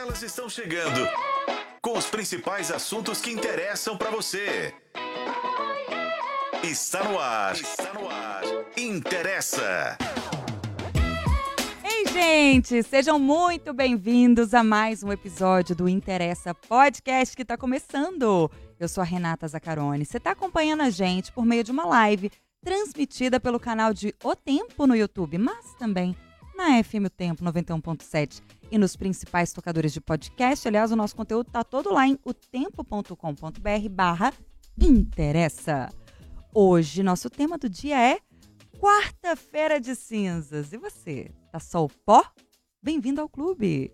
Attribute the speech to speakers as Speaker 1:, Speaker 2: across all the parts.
Speaker 1: Elas estão chegando com os principais assuntos que interessam para você. Está no ar. Está no ar. Interessa.
Speaker 2: Ei, gente, sejam muito bem-vindos a mais um episódio do Interessa Podcast que está começando. Eu sou a Renata Zacarone. Você está acompanhando a gente por meio de uma live transmitida pelo canal de O Tempo no YouTube, mas também na FM O Tempo 91.7 e nos principais tocadores de podcast. Aliás, o nosso conteúdo está todo lá em otempo.com.br barra interessa. Hoje, nosso tema do dia é quarta-feira de cinzas. E você, tá só o pó? Bem-vindo ao clube!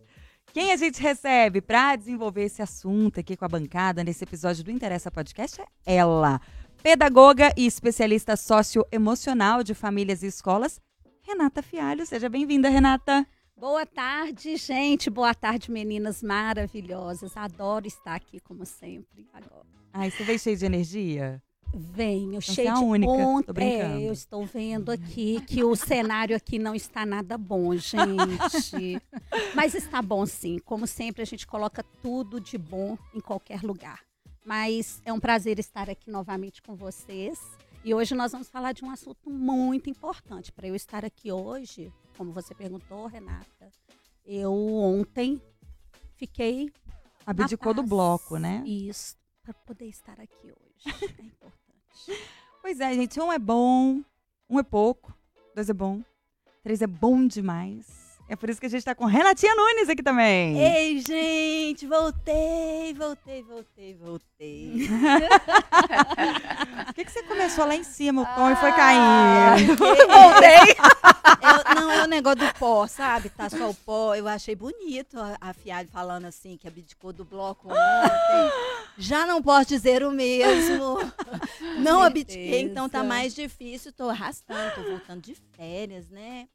Speaker 2: Quem a gente recebe para desenvolver esse assunto aqui com a bancada nesse episódio do Interessa Podcast é ela, pedagoga e especialista socioemocional de famílias e escolas, Renata Fialho. Seja bem-vinda, Renata.
Speaker 3: Boa tarde, gente. Boa tarde, meninas maravilhosas. Adoro estar aqui, como sempre, agora.
Speaker 2: Ai, você veio cheio de energia?
Speaker 3: Venho,
Speaker 2: Então
Speaker 3: cheio
Speaker 2: é a
Speaker 3: de
Speaker 2: única,
Speaker 3: ponto. É, eu estou vendo aqui que o cenário aqui não está nada bom, gente. Mas está bom sim. Como sempre, a gente coloca tudo de bom em qualquer lugar. Mas é um prazer estar aqui novamente com vocês. E hoje nós vamos falar de um assunto muito importante. Para eu estar aqui hoje, como você perguntou, Renata, eu ontem fiquei
Speaker 2: Abdicou do bloco, né?
Speaker 3: Isso, para poder estar aqui hoje. É importante.
Speaker 2: Pois é, gente. Um é bom, um é pouco, dois é bom, três é bom demais. É por isso que a gente tá com Renatinha Nunes aqui também.
Speaker 4: Ei, gente, voltei, voltei, voltei, voltei.
Speaker 2: Por que, que você começou lá em cima, o tom, e foi caindo?
Speaker 4: Voltei! não, é o negócio do pó, sabe? Tá só o pó. Eu achei bonito a, Fialho falando assim, que abdicou do bloco ontem. Já não posso dizer o mesmo. Não abdiquei, então tá mais difícil. Tô arrastando, tô voltando de férias, né?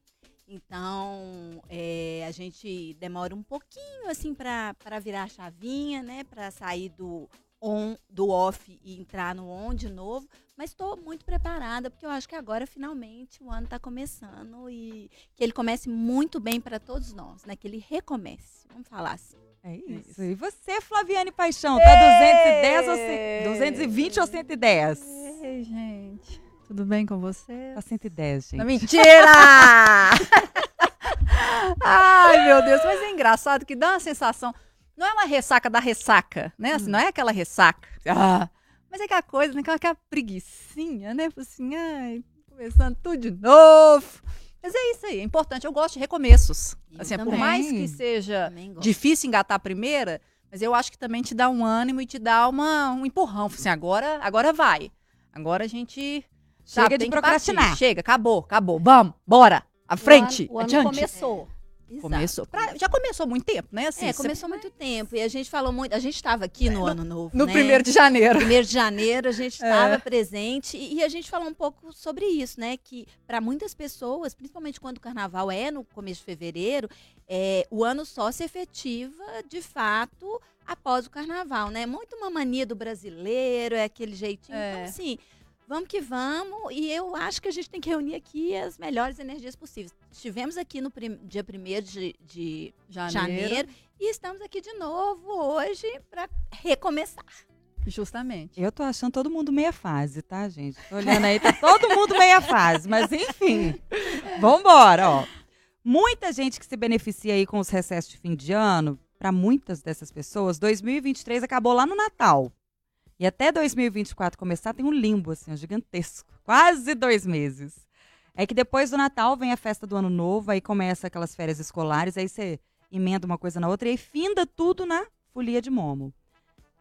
Speaker 4: Então, é, a gente demora um pouquinho, assim, pra virar a chavinha, né? Pra sair do on, do off e entrar no on de novo. Mas estou muito preparada, porque eu acho que agora, finalmente, o ano está começando e que ele comece muito bem para todos nós, né? Que ele recomece. Vamos falar assim.
Speaker 2: É isso. E você, Flaviane Paixão, tá 210 ou ce- 220 ou 110?
Speaker 5: Ei, gente. Tudo bem com você?
Speaker 2: Tá 110, gente.
Speaker 5: Não, mentira! Ai, meu Deus. Mas é engraçado que dá uma sensação. Não é uma ressaca da ressaca, né? Assim, Não é aquela ressaca. Ah, mas é aquela coisa, né? Aquela, aquela preguiçinha, né? Assim, ai, começando tudo de novo. Mas é isso aí, é importante. Eu gosto de recomeços.
Speaker 4: Eu
Speaker 5: Assim, por mais que seja difícil engatar a primeira, mas eu acho que também te dá um ânimo e te dá uma, um empurrão. Assim, agora, agora vai. Agora a gente
Speaker 2: Chega
Speaker 5: sabe,
Speaker 2: de procrastinar.
Speaker 5: Chega, acabou, acabou. Vamos, bora. À frente,
Speaker 3: O ano, o ano começou.
Speaker 4: Exato.
Speaker 5: Começou. Pra- já começou muito tempo, né? Assim,
Speaker 4: É,
Speaker 5: você-
Speaker 4: começou muito tempo. E a gente falou muito. A gente estava aqui no, ano novo.
Speaker 5: no
Speaker 4: né?
Speaker 5: primeiro de janeiro.
Speaker 4: Primeiro de janeiro a gente
Speaker 5: É.
Speaker 4: estava presente e, e a gente falou um pouco sobre isso, né? Que para muitas pessoas, principalmente quando o carnaval é no começo de fevereiro, é, o ano só se efetiva de fato após o carnaval, né? Muito uma mania do brasileiro, é aquele jeitinho.
Speaker 5: É.
Speaker 4: Então, assim, vamos que vamos. E eu acho que a gente tem que reunir aqui as melhores energias possíveis. Estivemos aqui no prim- dia 1 de, de janeiro. e estamos aqui de novo hoje para recomeçar.
Speaker 5: Justamente.
Speaker 2: Eu tô achando todo mundo meia fase, tá, gente? Tô olhando aí, tá todo mundo meia fase, mas enfim. Vambora, ó. Muita gente que se beneficia aí com os recessos de fim de ano, para muitas dessas pessoas, 2023 acabou lá no Natal. E até 2024 começar tem um limbo, assim, ó, gigantesco. Quase dois meses. É que depois do Natal vem a festa do Ano Novo, aí começa aquelas férias escolares, aí você emenda uma coisa na outra e aí finda tudo na folia de momo.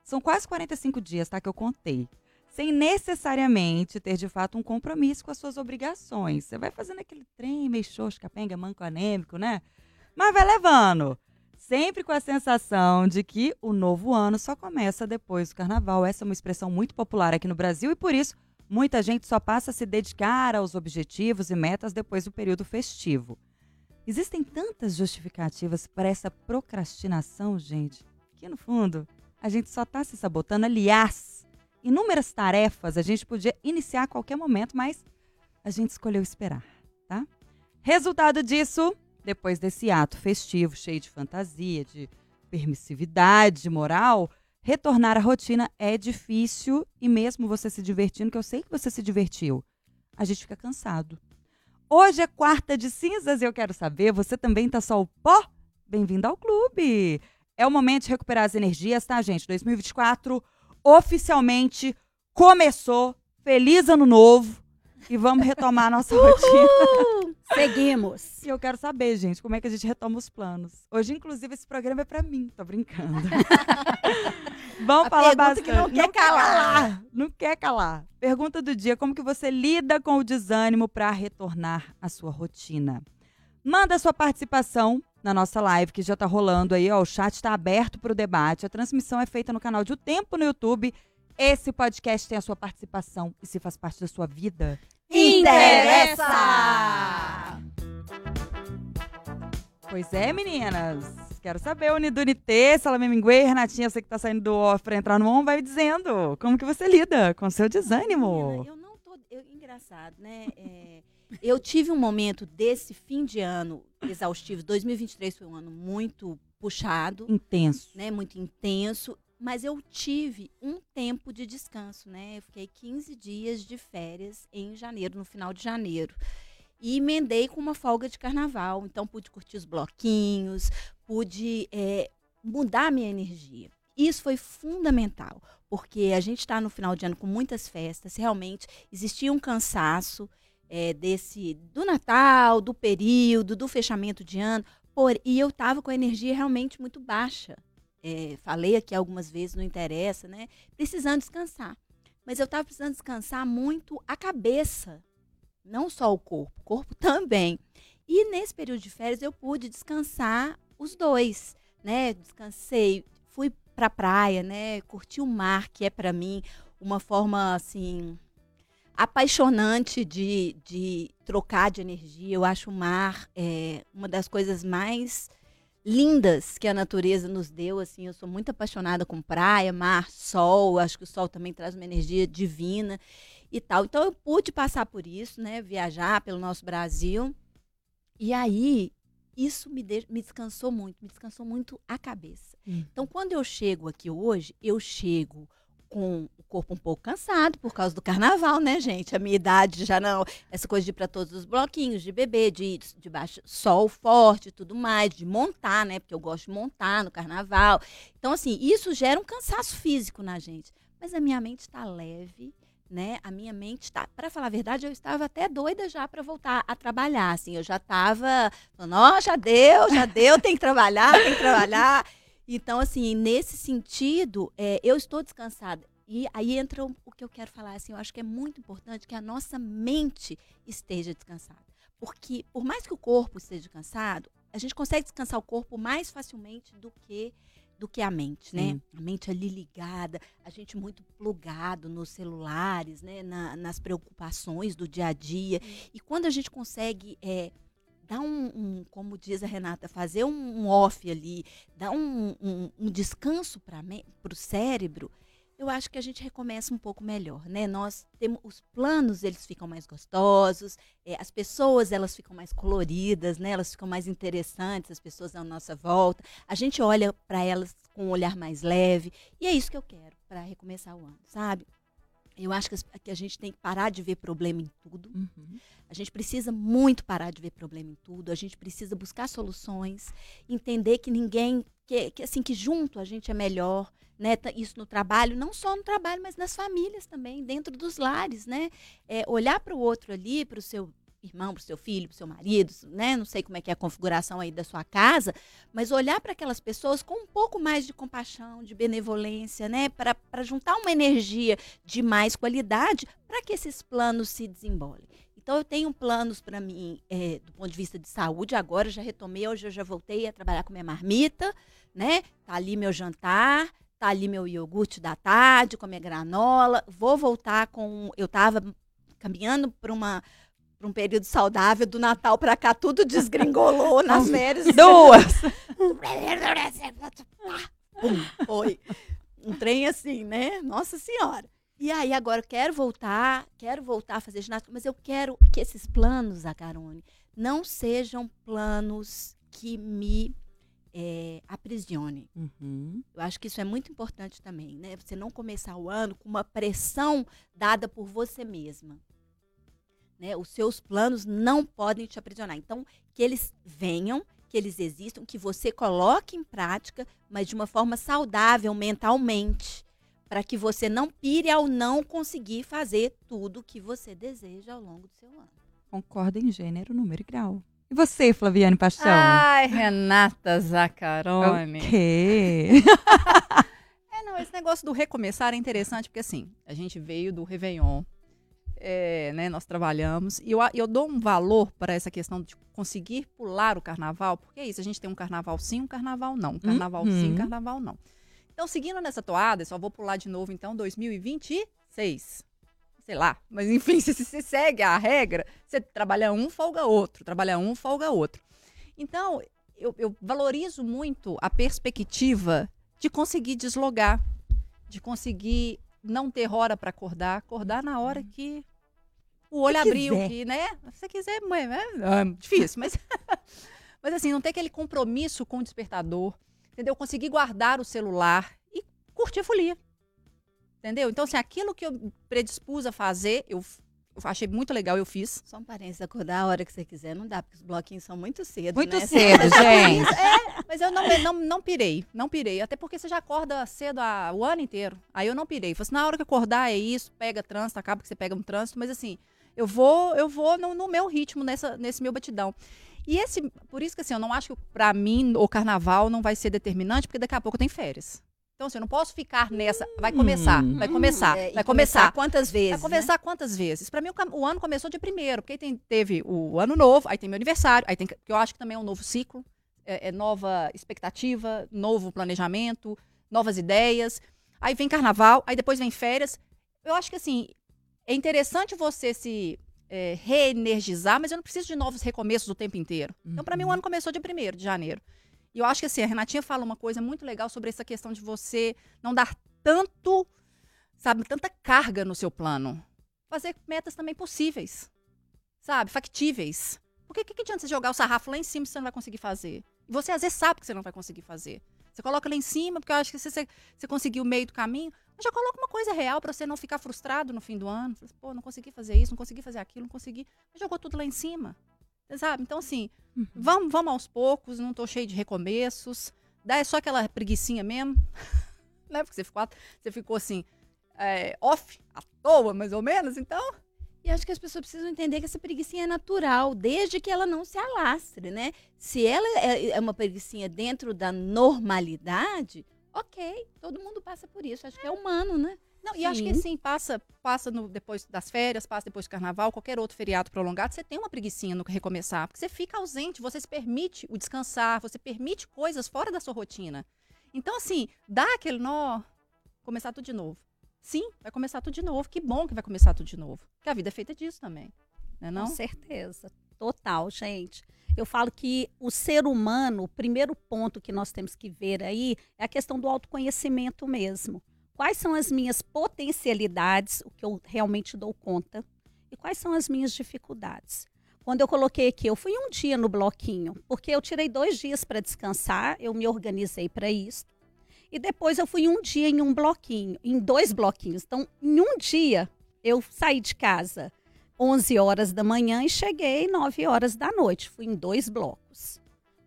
Speaker 2: São quase 45 dias, tá? Que eu contei. Sem necessariamente ter, de fato, um compromisso com as suas obrigações. Você vai fazendo aquele trem meio xoxo, capenga, manco anêmico, né? Mas vai levando. Sempre com a sensação de que o novo ano só começa depois do carnaval. Essa é uma expressão muito popular aqui no Brasil e, por isso, muita gente só passa a se dedicar aos objetivos e metas depois do período festivo. Existem tantas justificativas para essa procrastinação, gente, que no fundo a gente só está se sabotando. Aliás, inúmeras tarefas a gente podia iniciar a qualquer momento, mas a gente escolheu esperar, tá? Resultado disso, depois desse ato festivo, cheio de fantasia, de permissividade moral, retornar à rotina é difícil e mesmo você se divertindo, que eu sei que você se divertiu, a gente fica cansado. Hoje é quarta de cinzas e eu quero saber, você também tá só o pó? Bem-vindo ao clube! É o momento de recuperar as energias, tá, gente? 2024 oficialmente começou. Feliz ano novo! E vamos retomar a nossa rotina.
Speaker 3: Seguimos.
Speaker 2: E eu quero saber, gente, como é que a gente retoma os planos. Hoje, inclusive, esse programa é pra mim, tô brincando. Vamos
Speaker 4: A
Speaker 2: falar bastante.
Speaker 4: que não quer calar.
Speaker 2: Não quer calar. Pergunta do dia: como que você lida com o desânimo para retornar à sua rotina? Manda sua participação na nossa live, que já tá rolando aí, ó. O chat está aberto para o debate. A transmissão é feita no canal de O Tempo no YouTube. Esse podcast tem a sua participação e se faz parte da sua vida.
Speaker 4: Interessa!
Speaker 2: Pois é, meninas. Quero saber, Unidunité, Salame Minguê, Renatinha, você que tá saindo do off pra entrar no on, vai dizendo como que você lida com o seu desânimo.
Speaker 4: Menina, eu não tô. eu- engraçado, né? É, eu tive um momento desse fim de ano exaustivo. 2023 foi um ano muito puxado,
Speaker 2: Intenso.
Speaker 4: né? Muito intenso. Mas eu tive um tempo de descanso, né? Eu fiquei 15 dias de férias em janeiro, no final de janeiro. E emendei com uma folga de carnaval. Então, pude curtir os bloquinhos, pude é, mudar a minha energia. Isso foi fundamental, porque a gente está no final de ano com muitas festas. Realmente existia um cansaço é, desse do Natal, do período, do fechamento de ano. Por, e eu estava com a energia realmente muito baixa. É, falei aqui algumas vezes, não interessa, né? Precisando descansar. Mas eu estava precisando descansar muito a cabeça, não só o corpo, o corpo também. E nesse período de férias eu pude descansar os dois, né? Descansei, fui pra praia, né? Curti o mar, que é para mim uma forma assim apaixonante de, de trocar de energia. Eu acho o mar é, uma das coisas mais lindas que a natureza nos deu. Assim, eu sou muito apaixonada com praia, mar, sol. Acho que o sol também traz uma energia divina e tal. Então eu pude passar por isso, né? Viajar pelo nosso Brasil. E aí isso me, de- me descansou muito, me descansou muito a cabeça.
Speaker 2: Hum.
Speaker 4: Então quando eu chego aqui hoje, eu chego com o corpo um pouco cansado por causa do carnaval, né, gente? A minha idade já não. Essa coisa de ir para todos os bloquinhos, de beber, de ir de baixo, sol forte e tudo mais, de montar, né? Porque eu gosto de montar no carnaval. Então, assim, isso gera um cansaço físico na gente. Mas a minha mente está leve, né? A minha mente está. Para falar a verdade, eu estava até doida já para voltar a trabalhar. Assim, eu já estava ó, já deu, já deu, tem que trabalhar, tem que trabalhar. Então, assim, nesse sentido, é, eu estou descansada. E aí entra o que eu quero falar, assim, eu acho que é muito importante que a nossa mente esteja descansada. Porque, por mais que o corpo esteja cansado, a gente consegue descansar o corpo mais facilmente do que do que a mente, né?
Speaker 2: Sim.
Speaker 4: A mente ali ligada, a gente muito plugado nos celulares, né? Na- nas preocupações do dia a dia. E quando a gente consegue é, dar um, um, como diz a Renata, fazer um, um off ali, dar um, um- um descanso para o cérebro, eu acho que a gente recomeça um pouco melhor, né? Nós temos os planos, eles ficam mais gostosos, é, as pessoas elas ficam mais coloridas, né? Elas ficam mais interessantes, as pessoas à nossa volta. A gente olha para elas com um olhar mais leve e é isso que eu quero para recomeçar o ano, sabe? Eu acho que, que a gente tem que parar de ver problema em tudo.
Speaker 2: Uhum.
Speaker 4: A gente precisa muito parar de ver problema em tudo. A gente precisa buscar soluções, entender que ninguém, que, que, assim que junto a gente é melhor, né? Isso no trabalho, não só no trabalho, mas nas famílias também, dentro dos lares, né? É, olhar para o outro ali, para o seu irmão, para o seu filho, para o seu marido, né? Não sei como é que é a configuração aí da sua casa, mas olhar para aquelas pessoas com um pouco mais de compaixão, de benevolência, né? Para juntar uma energia de mais qualidade para que esses planos se desembolem. Então, eu tenho planos para mim, é, do ponto de vista de saúde, agora já retomei, hoje eu já voltei a trabalhar com minha marmita, né? Tá ali meu jantar, tá ali meu iogurte da tarde, com a minha granola. Vou voltar com. Eu estava caminhando para uma. Para um período saudável do Natal para cá, tudo desgringolou nas férias.
Speaker 2: Duas!
Speaker 4: Pum, foi. Um trem assim, né? Nossa Senhora. E aí, agora eu quero voltar, quero voltar a fazer ginástica, mas eu quero que esses planos, Agarone, não sejam planos que me é, aprisione.
Speaker 2: Uhum.
Speaker 4: Eu acho que isso é muito importante também, né? Você não começar o ano com uma pressão dada por você mesma. Né? Os seus planos não podem te aprisionar. Então, que eles venham, que eles existam, que você coloque em prática, mas de uma forma saudável mentalmente, para que você não pire ao não conseguir fazer tudo que você deseja ao longo do seu ano.
Speaker 2: Concorda em gênero, número e grau. E você, Flaviane Paixão?
Speaker 5: Ai, Renata Zacarone.
Speaker 2: o quê?
Speaker 5: É, não, esse negócio do recomeçar é interessante, porque assim, a gente veio do Réveillon, é, né, nós trabalhamos, e eu, eu dou um valor para essa questão de conseguir pular o carnaval, porque é isso, a gente tem um carnaval sim, um carnaval não, um carnaval sim,
Speaker 2: Uhum.
Speaker 5: um carnaval não. Então, seguindo nessa toada, eu só vou pular de novo, então, 2026. Sei lá, mas enfim, se você segue a regra, você trabalha um, folga outro, trabalha um, folga outro. Então, eu, eu valorizo muito a perspectiva de conseguir deslogar, de conseguir não ter hora para acordar, acordar na hora que o olho
Speaker 2: Se
Speaker 5: abriu,
Speaker 2: quiser.
Speaker 5: que, né? Se você quiser, mãe, é, é difícil, mas mas assim, não ter aquele compromisso com o despertador, entendeu? Conseguir guardar o celular e curtir a folia. Entendeu? Então, assim, aquilo que eu predispus a fazer, eu, eu achei muito legal, eu fiz.
Speaker 4: Só um parênteses, acordar a hora que você quiser não dá, porque os bloquinhos são muito cedo,
Speaker 2: Muito
Speaker 4: né?
Speaker 2: cedo, gente.
Speaker 5: Mas eu não, não, não pirei, não pirei. Até porque você já acorda cedo a- o ano inteiro. Aí eu não pirei. Falei assim, na hora que acordar é isso, pega trânsito, acaba que você pega um trânsito, mas assim, eu vou, eu vou no, no meu ritmo, nessa, nesse meu batidão. E esse, por isso que assim, eu não acho que pra mim o carnaval não vai ser determinante, porque daqui a pouco tem férias. Então, assim, eu não posso ficar nessa. Vai começar,
Speaker 2: Hum.
Speaker 5: vai começar,
Speaker 4: É,
Speaker 5: vai começar.
Speaker 4: quantas vezes?
Speaker 5: Vai
Speaker 4: né?
Speaker 5: conversar quantas vezes? Pra mim, o, o ano começou de primeiro, porque aí tem- teve o ano novo, aí tem meu aniversário, aí tem que que eu acho que também é um novo ciclo, é, é nova expectativa, novo planejamento, novas ideias. Aí vem carnaval, aí depois vem férias. Eu acho que assim, é interessante você se é, reenergizar, mas eu não preciso de novos recomeços o tempo inteiro. Então, pra mim, o ano começou de primeiro de janeiro. E eu acho que assim, a Renatinha fala uma coisa muito legal sobre essa questão de você não dar tanto, sabe, tanta carga no seu plano. Fazer metas também possíveis, sabe, factíveis. Porque o que, que adianta você jogar o sarrafo lá em cima se você não vai conseguir fazer? E você às vezes sabe que você não vai conseguir fazer. Você coloca lá em cima, porque eu acho que se você, você conseguiu o meio do caminho, já coloca uma coisa real para você não ficar frustrado no fim do ano. Assim, Pô, não consegui fazer isso, não consegui fazer aquilo, não consegui. Mas jogou tudo lá em cima. Você sabe? Então, assim,
Speaker 2: Uhum.
Speaker 5: vamos, vamos aos poucos, não tô cheio de recomeços. Dá é só aquela preguiçinha mesmo. né? Porque você ficou, você ficou assim, é, off, à toa, mais ou menos, então.
Speaker 4: E acho que as pessoas precisam entender que essa preguiçinha é natural, desde que ela não se alastre, né? Se ela é é uma preguiçinha dentro da normalidade, ok, todo mundo passa por isso. Acho que é humano, né?
Speaker 5: Não, e acho que
Speaker 4: Sim.
Speaker 5: assim, passa, passa no, depois das férias, passa depois do carnaval, qualquer outro feriado prolongado, você tem uma preguiçinha no recomeçar, porque você fica ausente, você se permite o descansar, você permite coisas fora da sua rotina. Então, assim, dá aquele nó, começar tudo de novo. Sim, vai começar tudo de novo. Que bom que vai começar tudo de novo. Porque a vida é feita disso também. Né, não?
Speaker 3: Com certeza. Total, gente. Eu falo que o ser humano, o primeiro ponto que nós temos que ver aí é a questão do autoconhecimento mesmo. Quais são as minhas potencialidades, o que eu realmente dou conta, e quais são as minhas dificuldades. Quando eu coloquei aqui, eu fui um dia no bloquinho, porque eu tirei dois dias para descansar, eu me organizei para isso. E depois eu fui um dia em um bloquinho, em dois bloquinhos. Então, em um dia, eu saí de casa 11 horas da manhã e cheguei 9 horas da noite. Fui em dois blocos.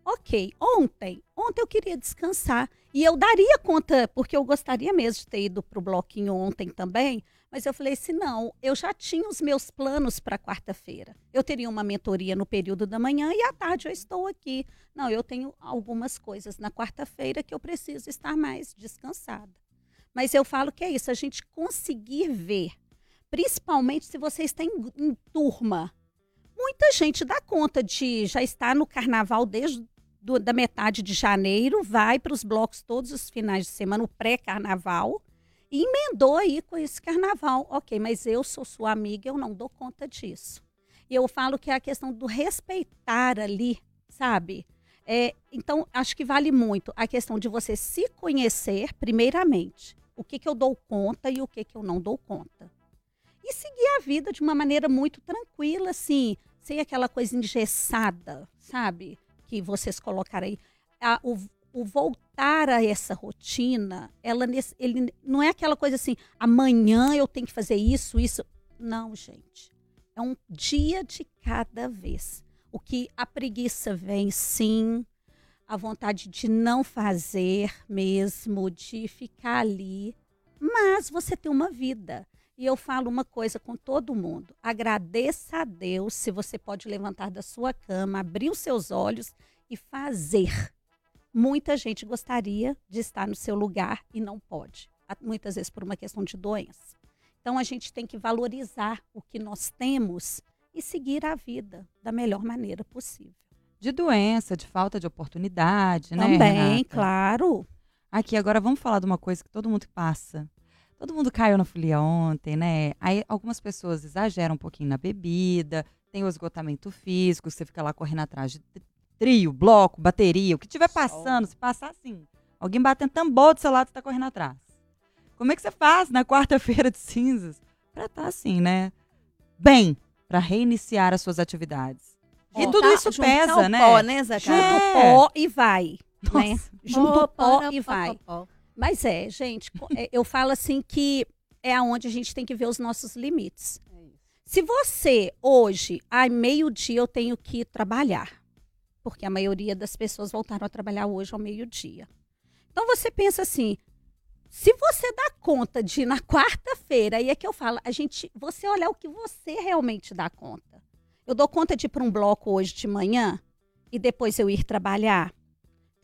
Speaker 3: Ok, ontem, ontem eu queria descansar. E eu daria conta, porque eu gostaria mesmo de ter ido para o bloquinho ontem também, mas eu falei assim: não, eu já tinha os meus planos para quarta-feira. Eu teria uma mentoria no período da manhã e à tarde eu estou aqui. Não, eu tenho algumas coisas na quarta-feira que eu preciso estar mais descansada. Mas eu falo que é isso, a gente conseguir ver principalmente se você está em, em turma. Muita gente dá conta de já estar no carnaval desde do- da metade de janeiro, vai para os blocos todos os finais de semana, o pré-carnaval, e emendou aí com esse carnaval. Ok, mas eu sou sua amiga, eu não dou conta disso. E eu falo que é a questão do respeitar ali, sabe? É, então, acho que vale muito a questão de você se conhecer, primeiramente. O que, que eu dou conta e o que, que eu não dou conta e seguir a vida de uma maneira muito tranquila, assim, sem aquela coisa engessada, sabe? Que vocês colocaram aí. A- o, o voltar a essa rotina, ela ele não é aquela coisa assim, amanhã eu tenho que fazer isso, isso. Não, gente. É um dia de cada vez. O que a preguiça vem, sim, a vontade de não fazer mesmo, de ficar ali, mas você tem uma vida. E eu falo uma coisa com todo mundo: agradeça a Deus se você pode levantar da sua cama, abrir os seus olhos e fazer. Muita gente gostaria de estar no seu lugar e não pode, muitas vezes por uma questão de doença. Então a gente tem que valorizar o que nós temos e seguir a vida da melhor maneira possível.
Speaker 2: De doença, de falta de oportunidade, né?
Speaker 3: Também, claro.
Speaker 2: Aqui, agora vamos falar de uma coisa que todo mundo passa. Todo mundo caiu na folia ontem, né? Aí algumas pessoas exageram um pouquinho na bebida, tem o esgotamento físico, você fica lá correndo atrás de trio, bloco, bateria, o que tiver passando, se passar assim, alguém batendo tambor do seu lado, você tá correndo atrás. Como é que você faz na quarta-feira de cinzas pra estar assim, né? Bem, pra reiniciar as suas atividades. E tudo isso
Speaker 4: juntar
Speaker 2: pesa,
Speaker 4: o
Speaker 2: né?
Speaker 4: Pó, né,
Speaker 3: Junta
Speaker 4: Zacarias?
Speaker 2: É.
Speaker 3: o pó e vai. Né?
Speaker 2: Nossa.
Speaker 3: Junta o pó
Speaker 4: Pó,
Speaker 3: e
Speaker 4: pó,
Speaker 3: vai.
Speaker 4: pó, pó.
Speaker 3: Mas é, gente, é, eu falo assim que é aonde a gente tem que ver os nossos limites. Se você hoje, ai, meio-dia eu tenho que trabalhar, porque a maioria das pessoas voltaram a trabalhar hoje ao meio-dia. Então você pensa assim, se você dá conta de ir na quarta-feira, aí é que eu falo, a gente, você olhar o que você realmente dá conta. Eu dou conta de ir para um bloco hoje de manhã e depois eu ir trabalhar.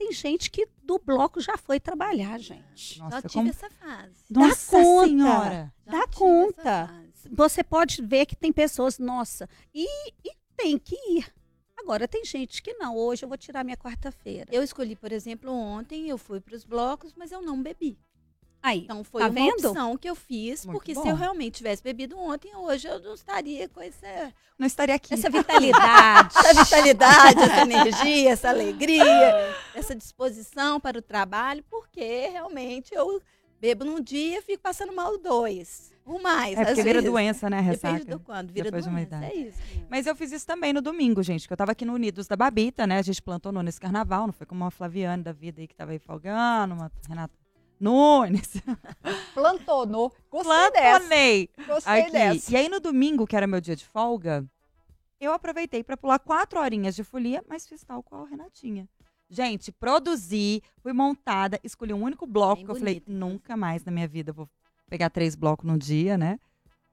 Speaker 3: Tem gente que do bloco já foi trabalhar, gente.
Speaker 4: Já
Speaker 2: Nossa,
Speaker 4: tive
Speaker 2: como...
Speaker 4: essa fase.
Speaker 2: Nossa
Speaker 3: conta.
Speaker 2: senhora!
Speaker 4: Já
Speaker 3: Dá conta. Você pode ver que tem pessoas, nossa, e, e tem que ir. Agora tem gente que não. Hoje eu vou tirar minha quarta-feira.
Speaker 4: Eu escolhi, por exemplo, ontem eu fui para os blocos, mas eu não bebi.
Speaker 3: Aí,
Speaker 4: Então foi
Speaker 3: Tá
Speaker 4: uma
Speaker 3: vendo?
Speaker 4: opção que eu fiz,
Speaker 2: Muito
Speaker 4: porque
Speaker 2: bom.
Speaker 4: se eu realmente tivesse bebido ontem, hoje eu não estaria com essa,
Speaker 2: Não estaria aqui.
Speaker 3: essa vitalidade.
Speaker 4: essa vitalidade, essa energia, essa alegria, essa disposição para o trabalho, porque realmente eu bebo num dia e fico passando mal dois. Ou mais.
Speaker 2: É porque vira
Speaker 4: vezes.
Speaker 2: doença, né? Ressaca.
Speaker 4: Depende do quando, vira
Speaker 2: depois de uma
Speaker 4: doença.
Speaker 2: idade.
Speaker 4: É isso.
Speaker 2: Mas eu fiz isso também no domingo, gente, que eu tava aqui no Unidos da Babita, né? A gente plantou nesse carnaval, não foi como uma Flaviane da vida aí que tava aí folgando, uma Renata Nunes.
Speaker 5: Plantou, no. Gostei dessa.
Speaker 2: Plantonei!
Speaker 5: Gostei
Speaker 2: Aqui.
Speaker 5: dessa.
Speaker 2: E aí no domingo, que era meu dia de folga, eu aproveitei pra pular quatro horinhas de folia, mas fiz tal qual a Renatinha. Gente, produzi, fui montada, escolhi um único bloco
Speaker 4: Bem
Speaker 2: que eu falei, nunca mais na minha vida vou pegar três blocos num dia, né?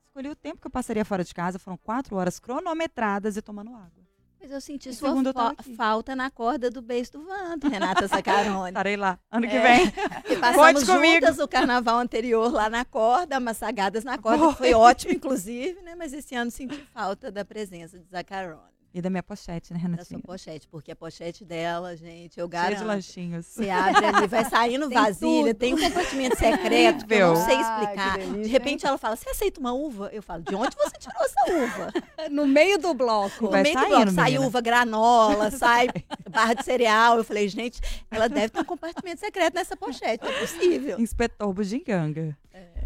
Speaker 2: Escolhi o tempo que eu passaria fora de casa, foram quatro horas cronometradas e tomando água.
Speaker 4: Mas eu senti
Speaker 2: E
Speaker 4: sua fa- falta na corda do beijo do Vando, Renata Sacarone.
Speaker 2: Estarei lá, ano que
Speaker 4: É.
Speaker 2: vem.
Speaker 4: E passamos juntas o carnaval anterior lá na corda, amassagadas na corda, que foi ótimo, inclusive, né? Mas esse ano senti falta da presença de Zacarone,
Speaker 2: E da minha pochete, né,
Speaker 4: da sua
Speaker 2: Renatinha?
Speaker 4: pochete, porque a pochete dela, gente, eu
Speaker 2: Cheia de
Speaker 4: garanto.
Speaker 2: lanchinhos.
Speaker 4: Você abre ali, vai saindo
Speaker 3: Tem
Speaker 4: vasilha,
Speaker 3: tudo.
Speaker 4: tem um compartimento secreto que eu não sei
Speaker 5: Ai,
Speaker 4: explicar.
Speaker 5: delícia,
Speaker 4: de repente ela fala, você aceita uma uva? Eu falo, de onde você tirou essa uva?
Speaker 3: no meio do bloco.
Speaker 4: No
Speaker 2: Vai
Speaker 4: meio do
Speaker 2: saindo,
Speaker 4: bloco, sai
Speaker 2: menina.
Speaker 4: uva granola, sai barra de cereal. Eu falei, gente, ela deve ter um compartimento secreto nessa pochete, não é possível.
Speaker 2: Inspetor Bugiganga.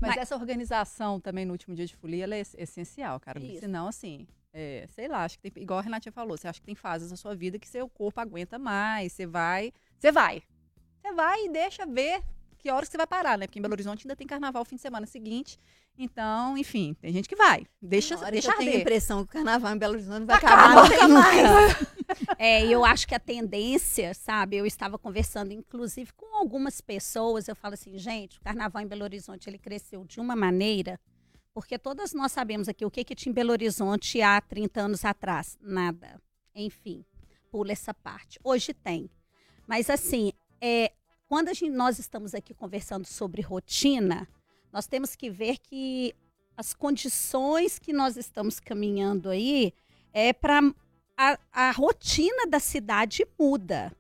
Speaker 5: Mas essa organização também no último dia de folia, ela é es- essencial, cara. Porque
Speaker 4: Isso.
Speaker 5: senão, assim, é, sei lá, acho que tem, igual a Renatinha falou, você acha que tem fases na sua vida que seu corpo aguenta mais, você vai, você vai. Você vai e deixa ver que horas que você vai parar, né? Porque em Belo Horizonte ainda tem carnaval fim de semana seguinte. Então, enfim, tem gente que vai. Deixa, deixa
Speaker 4: eu tenho a impressão que o carnaval em Belo Horizonte vai
Speaker 5: Acaba
Speaker 4: acabar
Speaker 5: nunca
Speaker 4: mais.
Speaker 3: É, e eu acho que a tendência, sabe? Eu estava conversando, inclusive, com algumas pessoas. Eu falo assim, gente, o carnaval em Belo Horizonte ele cresceu de uma maneira, porque todas nós sabemos aqui o que, que tinha em Belo Horizonte há 30 anos atrás. Nada. Enfim, pula essa parte. Hoje tem. Mas assim, é, quando gente- nós estamos aqui conversando sobre rotina, nós temos que ver que as condições que nós estamos caminhando aí é para a, a rotina da cidade muda.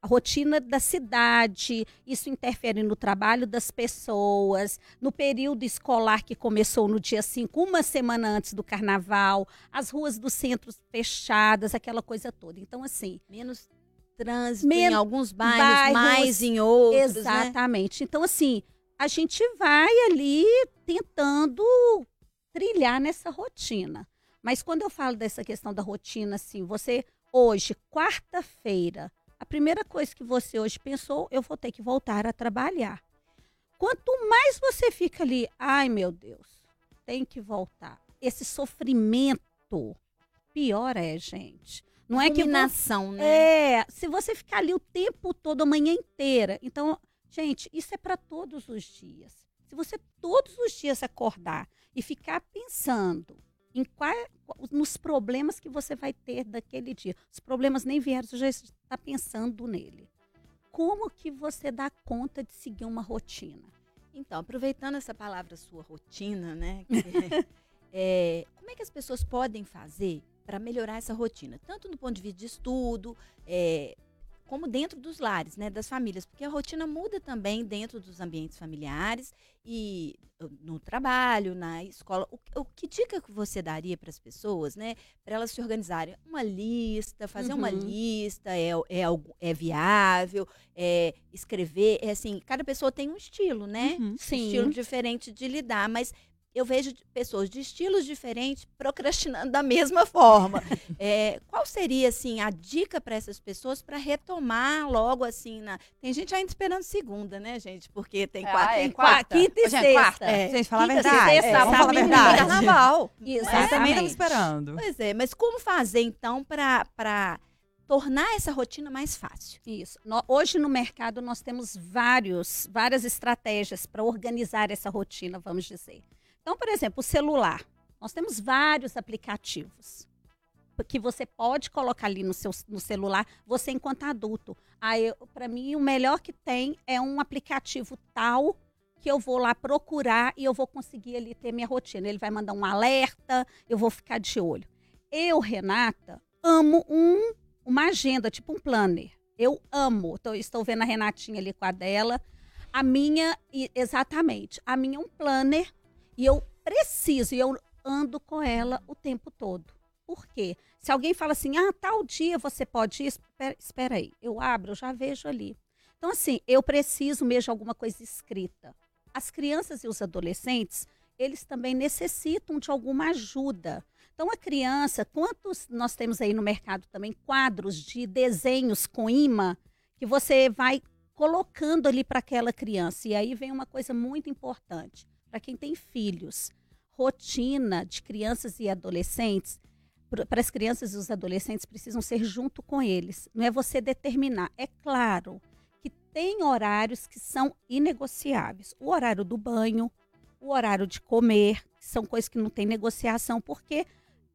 Speaker 3: A rotina da cidade, isso interfere no trabalho das pessoas, no período escolar que começou no dia 5, uma semana antes do carnaval, as ruas dos centros fechadas, aquela coisa toda. Então, assim,
Speaker 4: Menos trânsito em
Speaker 3: Men-
Speaker 4: alguns bairros,
Speaker 3: bairros,
Speaker 4: mais em outros, né?
Speaker 3: Exatamente. Então, assim, a gente vai ali tentando trilhar nessa rotina. Mas quando eu falo dessa questão da rotina, assim, você hoje, quarta-feira, A primeira coisa que você hoje pensou, eu vou ter que voltar a trabalhar. Quanto mais você fica ali, ai meu Deus, tem que voltar. Esse sofrimento, pior é, gente. Não é que vo-
Speaker 4: Combinação, né?
Speaker 3: é, se você ficar ali o tempo todo, a manhã inteira. Então, gente, isso é para todos os dias. Se você todos os dias acordar e ficar pensando em qual, nos problemas que você vai ter daquele dia, os problemas nem vieram, você já está pensando nele. Como que você dá conta de seguir uma rotina?
Speaker 4: Então, aproveitando essa palavra sua rotina, né? que- é, como é que as pessoas podem fazer para melhorar essa rotina? Tanto do ponto de vista de estudo, é, como dentro dos lares, né? Das famílias. Porque a rotina muda também dentro dos ambientes familiares e uh, no trabalho, na escola. O, o que dica que você daria para as pessoas, né? Para elas se organizarem? Uma lista, fazer uma
Speaker 3: Uhum.
Speaker 4: lista, é, é, algo- é viável, é escrever, é assim, cada pessoa tem um estilo, né?
Speaker 2: Uhum.
Speaker 4: um estilo diferente de lidar, mas eu vejo pessoas de estilos diferentes procrastinando da mesma forma. É, qual seria assim a dica para essas pessoas para retomar logo assim na Tem gente ainda esperando segunda, né, gente? Porque tem
Speaker 5: Ah,
Speaker 4: quatro,
Speaker 5: é
Speaker 4: tem
Speaker 5: quarta.
Speaker 4: quatro.
Speaker 3: Quinta e
Speaker 5: Gente,
Speaker 3: sexta.
Speaker 5: quarta.
Speaker 4: É.
Speaker 2: Gente, falar a
Speaker 3: Quinta,
Speaker 2: verdade.
Speaker 3: sexta,
Speaker 2: É, vamos falar a
Speaker 3: sábado e
Speaker 2: verdade.
Speaker 3: domingo.
Speaker 5: Carnaval.
Speaker 2: Eu também estava
Speaker 3: Exatamente.
Speaker 2: esperando.
Speaker 4: Pois é, mas como fazer então para para tornar essa rotina mais fácil?
Speaker 3: Isso. No- hoje no mercado nós temos vários, várias estratégias para organizar essa rotina, vamos dizer. Então, por exemplo, o celular. Nós temos vários aplicativos que você pode colocar ali no seu no celular, você enquanto adulto. Aí, para mim, o melhor que tem é um aplicativo tal que eu vou lá procurar e eu vou conseguir ali ter minha rotina. Ele vai mandar um alerta, eu vou ficar de olho. Eu, Renata, amo um uma agenda, tipo um planner. Eu amo. Tô- estou vendo a Renatinha ali com a dela. A minha, exatamente, a minha é um planner e eu preciso, e eu ando com ela o tempo todo. Por quê? Se alguém fala assim, ah, tal dia você pode ir, espera, espera aí, eu abro, eu já vejo ali. Então, assim, eu preciso mesmo de alguma coisa escrita. As crianças e os adolescentes, eles também necessitam de alguma ajuda. Então, a criança, quantos nós temos aí no mercado também quadros de desenhos com imã que você vai colocando ali para aquela criança. E aí vem uma coisa muito importante para quem tem filhos. Rotina de crianças e adolescentes, para as crianças e os adolescentes precisam ser junto com eles. Não é você determinar. É claro que tem horários que são inegociáveis. O horário do banho, o horário de comer, são coisas que não tem negociação, porque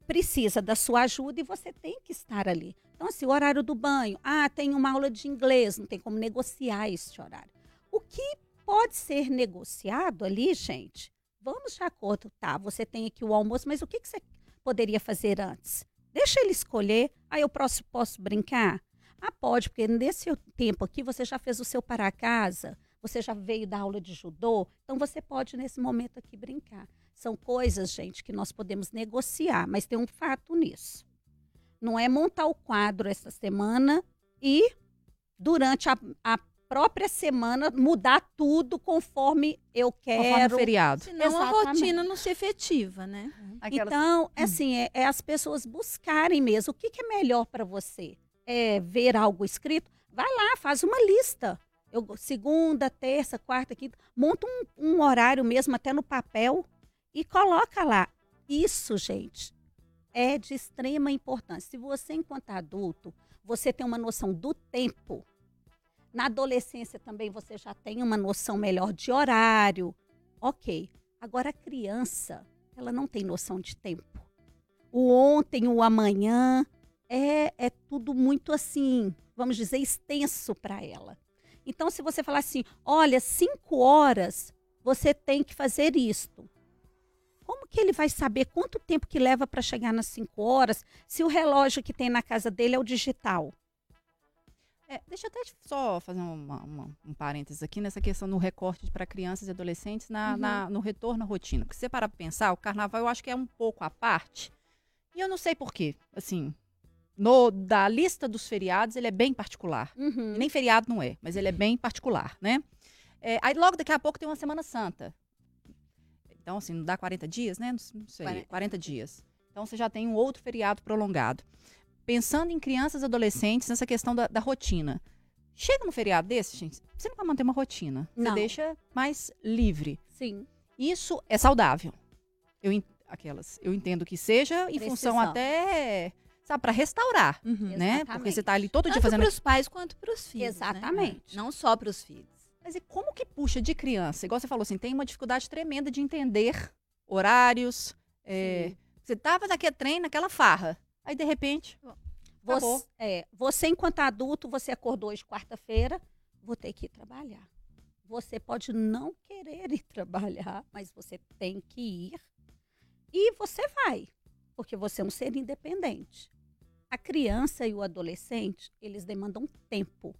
Speaker 3: precisa da sua ajuda e você tem que estar ali. Então, assim, o horário do banho. Ah, tem uma aula de inglês, não tem como negociar esse horário. O que pode ser negociado ali, gente? Vamos de acordo, tá? Você tem aqui o almoço, mas o que, que você poderia fazer antes? Deixa ele escolher. Ah, eu posso, posso brincar? Ah, pode, porque nesse tempo aqui você já fez o seu para casa, você já veio da aula de judô, então você pode, nesse momento aqui, brincar. São coisas, gente, que nós podemos negociar, mas tem um fato nisso. Não é montar o quadro essa semana e, durante a, a própria semana, mudar tudo conforme eu
Speaker 5: Conforme
Speaker 3: quero.
Speaker 5: o feriado.
Speaker 4: Senão a
Speaker 3: Exatamente.
Speaker 4: rotina não se efetiva, né?
Speaker 5: Aquelas-
Speaker 3: Então, assim, é, é as pessoas buscarem mesmo. O que, que é melhor para você? É ver algo escrito? Vai lá, faz uma lista. Eu, segunda, terça, quarta, quinta. Monta um, um horário mesmo, até no papel, e coloca lá. Isso, gente, é de extrema importância. Se você, enquanto adulto, você tem uma noção do tempo, na adolescência também você já tem uma noção melhor de horário, ok. Agora, a criança, ela não tem noção de tempo. O ontem, o amanhã, é, é tudo muito assim, vamos dizer, extenso para ela. Então, se você falar assim, olha, cinco horas você tem que fazer isto. Como que ele vai saber quanto tempo que leva para chegar nas cinco horas se o relógio que tem na casa dele é o digital?
Speaker 5: É, deixa eu até só fazer uma- uma- um parênteses aqui nessa questão do recorte para crianças e adolescentes na,
Speaker 3: Uhum.
Speaker 5: na- no retorno à rotina. Porque se você parar para pensar, o carnaval eu acho que é um pouco à parte. E eu não sei por quê. Assim, no, da lista dos feriados, ele é bem particular.
Speaker 3: Uhum.
Speaker 5: Nem feriado não é, mas ele é bem particular, né? É, aí logo daqui a pouco tem uma Semana Santa. Então, assim, não dá 40 dias, né? Não, não sei, 40.
Speaker 4: 40.
Speaker 5: dias. Então você já tem um outro feriado prolongado. Pensando em crianças e adolescentes, nessa questão da, da rotina. Chega no feriado desse, gente, você não vai manter uma rotina. Você
Speaker 3: Não.
Speaker 5: deixa mais livre.
Speaker 3: Sim.
Speaker 5: Isso é saudável. Eu, aquelas, eu entendo que seja em função
Speaker 3: Precisão.
Speaker 5: até, sabe, para restaurar,
Speaker 2: Uhum.
Speaker 5: né? Porque
Speaker 3: Exatamente.
Speaker 5: você tá ali todo dia
Speaker 4: Tanto
Speaker 5: fazendo
Speaker 4: para os pais quanto para os filhos. né?
Speaker 3: Exatamente.
Speaker 4: Não só para os filhos.
Speaker 5: Mas e como que puxa de criança? Igual você falou assim, tem uma dificuldade tremenda de entender horários. é, você tava naquele trem, naquela farra. Aí, de repente, Acabou.
Speaker 3: Você, é, você, enquanto adulto, você acordou hoje quarta-feira, vou ter que ir trabalhar. Você pode não querer ir trabalhar, mas você tem que ir. E você vai, porque você é um ser independente. A criança e o adolescente, eles demandam tempo.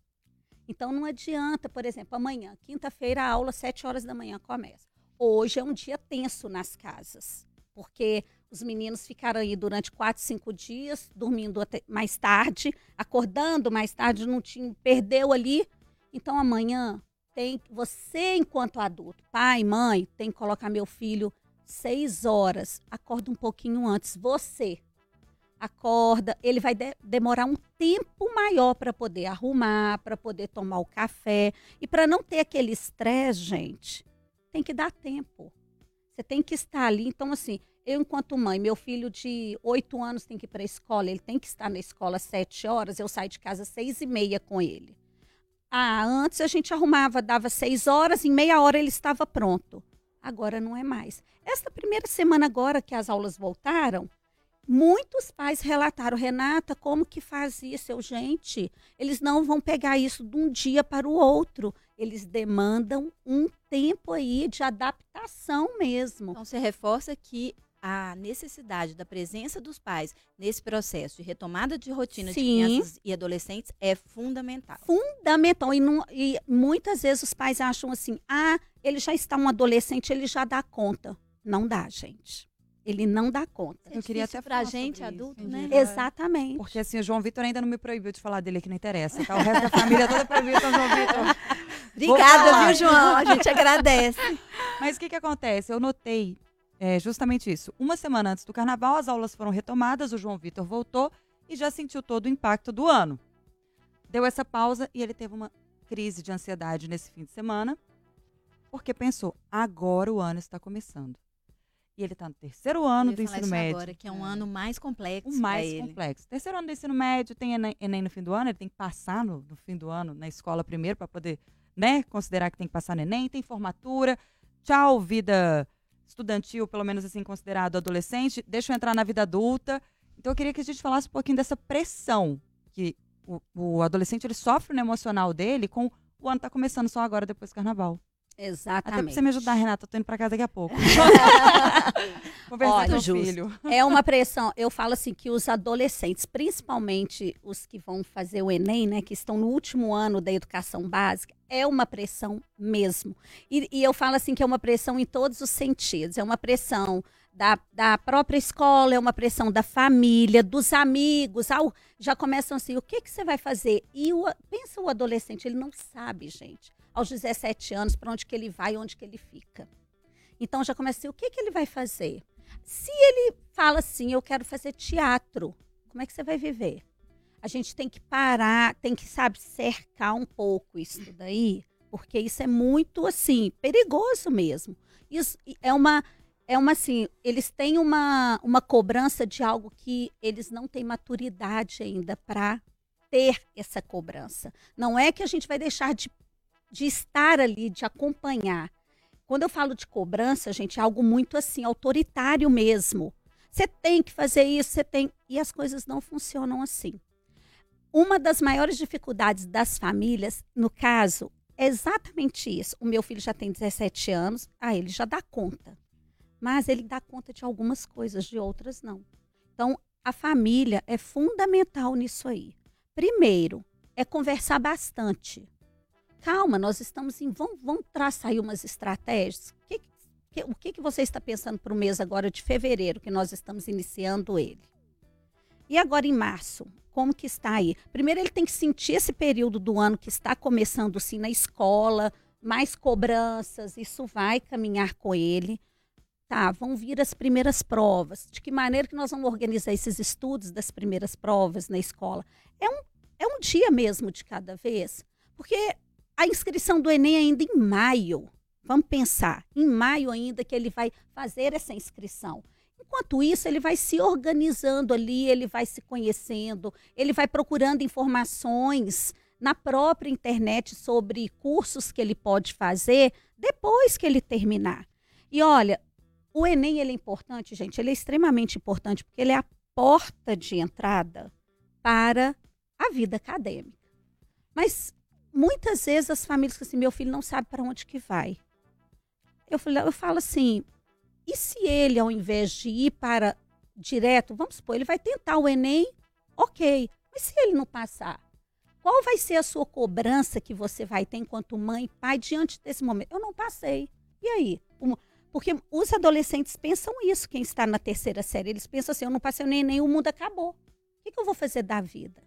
Speaker 3: Então não adianta, por exemplo, amanhã, quinta-feira, a aula, sete horas da manhã começa. Hoje é um dia tenso nas casas, porque os meninos ficaram aí durante quatro, cinco dias, dormindo mais tarde, acordando mais tarde, não tinha, perdeu ali. Então amanhã tem você enquanto adulto, pai, mãe, tem que colocar meu filho seis horas. Acorda um pouquinho antes. Você acorda, ele vai de- demorar um tempo maior para poder arrumar, para poder tomar o café e para não ter aquele estresse, gente. Tem que dar tempo. Você tem que estar ali. Então, assim, eu, enquanto mãe, meu filho de oito anos tem que ir para a escola, ele tem que estar na escola às sete horas, eu saio de casa às seis e meia com ele. Ah, antes a gente arrumava, dava seis horas, em meia hora ele estava pronto. Agora não é mais. Esta primeira semana agora que as aulas voltaram, muitos pais relataram, Renata, como que faz isso? Eu, gente, eles não vão pegar isso de um dia para o outro. Eles demandam um tempo aí de adaptação mesmo.
Speaker 4: Então, você reforça que a necessidade da presença dos pais nesse processo de retomada de rotina de
Speaker 3: Sim.
Speaker 4: crianças e adolescentes é fundamental.
Speaker 3: fundamental. E, não- e muitas vezes os pais acham assim: ah, ele já está um adolescente, ele já dá conta. Não dá, gente. Ele não dá conta.
Speaker 4: É
Speaker 2: Eu queria até
Speaker 4: pra
Speaker 2: falar
Speaker 4: gente,
Speaker 2: sobre isso,
Speaker 4: adulto,
Speaker 2: em
Speaker 4: né?
Speaker 3: Exatamente.
Speaker 2: Porque assim, o João Vitor ainda não me proibiu de falar dele aqui, não interessa. Tá? O resto da família toda proibiu, então, João Vitor.
Speaker 4: Obrigada, viu, João? A gente agradece.
Speaker 2: Mas o que, que acontece? Eu notei é, justamente isso. Uma semana antes do carnaval, as aulas foram retomadas, o João Vitor voltou e já sentiu todo o impacto do ano. Deu essa pausa e ele teve uma crise de ansiedade nesse fim de semana, porque pensou: agora o ano está começando. E ele está no terceiro ano do ensino médio.
Speaker 4: agora, que é um ano mais complexo
Speaker 2: o mais
Speaker 4: ele.
Speaker 2: complexo. Terceiro ano do ensino médio, tem Enem, Enem no fim do ano, ele tem que passar no, no fim do ano na escola primeiro para poder, né, considerar que tem que passar no Enem, tem formatura. Tchau, vida estudantil, pelo menos assim considerado adolescente. Deixa eu entrar na vida adulta. Então eu queria que a gente falasse um pouquinho dessa pressão que o, o adolescente ele sofre no emocional dele com o ano tá começando só agora depois do carnaval. Até
Speaker 3: Exatamente.
Speaker 2: pra você me ajudar, Renata, eu tô indo pra casa daqui a pouco. Conversar
Speaker 3: Olha,
Speaker 2: com
Speaker 3: justo.
Speaker 2: filho.
Speaker 3: É uma pressão. Eu falo assim que os adolescentes, principalmente os que vão fazer o Enem, né, que estão no último ano da educação básica, é uma pressão mesmo. E, e eu falo assim que é uma pressão em todos os sentidos. É uma pressão da, da própria escola, é uma pressão da família, dos amigos. Ao, já começam assim, o que, que você vai fazer? E o, pensa o adolescente, ele não sabe, gente. Aos 17 anos, para onde que ele vai, onde que ele fica. Então já assim, o que, que ele vai fazer? Se ele fala assim, eu quero fazer teatro, como é que você vai viver? A gente tem que parar, tem que, sabe, cercar um pouco isso daí, porque isso é muito, assim, perigoso mesmo. Isso é uma, é uma assim, eles têm uma, uma cobrança de algo que eles não têm maturidade ainda para ter essa cobrança. Não é que a gente vai deixar de, de estar ali, de acompanhar. Quando eu falo de cobrança, gente, é algo muito assim, autoritário mesmo. Você tem que fazer isso, você tem. E as coisas não funcionam assim. Uma das maiores dificuldades das famílias, no caso, é exatamente isso. O meu filho já tem 17 anos, ah, ele já dá conta. Mas ele dá conta de algumas coisas, de outras não. Então, a família é fundamental nisso aí. Primeiro, é conversar bastante. Calma, nós estamos em. Vamos, vamos traçar aí umas estratégias. O que, que- o que, que você está pensando para o mês agora de fevereiro, que nós estamos iniciando ele? E agora em março, como que está aí? Primeiro ele tem que sentir esse período do ano que está começando sim na escola, mais cobranças, isso vai caminhar com ele. tá, vão vir as primeiras provas. De que maneira que nós vamos organizar esses estudos das primeiras provas na escola? É um, é um dia mesmo de cada vez. Porque a inscrição do Enem é ainda em maio. Vamos pensar, em maio ainda que ele vai fazer essa inscrição. Enquanto isso, ele vai se organizando ali, ele vai se conhecendo, ele vai procurando informações na própria internet sobre cursos que ele pode fazer depois que ele terminar. E olha, o Enem ele é importante, gente, ele é extremamente importante porque ele é a porta de entrada para a vida acadêmica. Mas muitas vezes as famílias dizem assim, meu filho não sabe para onde que vai. Eu, eu falo assim, e se ele, ao invés de ir para direto, vamos supor, ele vai tentar o Enem, ok. Mas se ele não passar, qual vai ser a sua cobrança que você vai ter enquanto mãe pai diante desse momento? Eu não passei. E aí? Porque os adolescentes pensam isso, quem está na terceira série. Eles pensam assim: eu não passei o Enem, o mundo acabou. O que eu vou fazer da vida?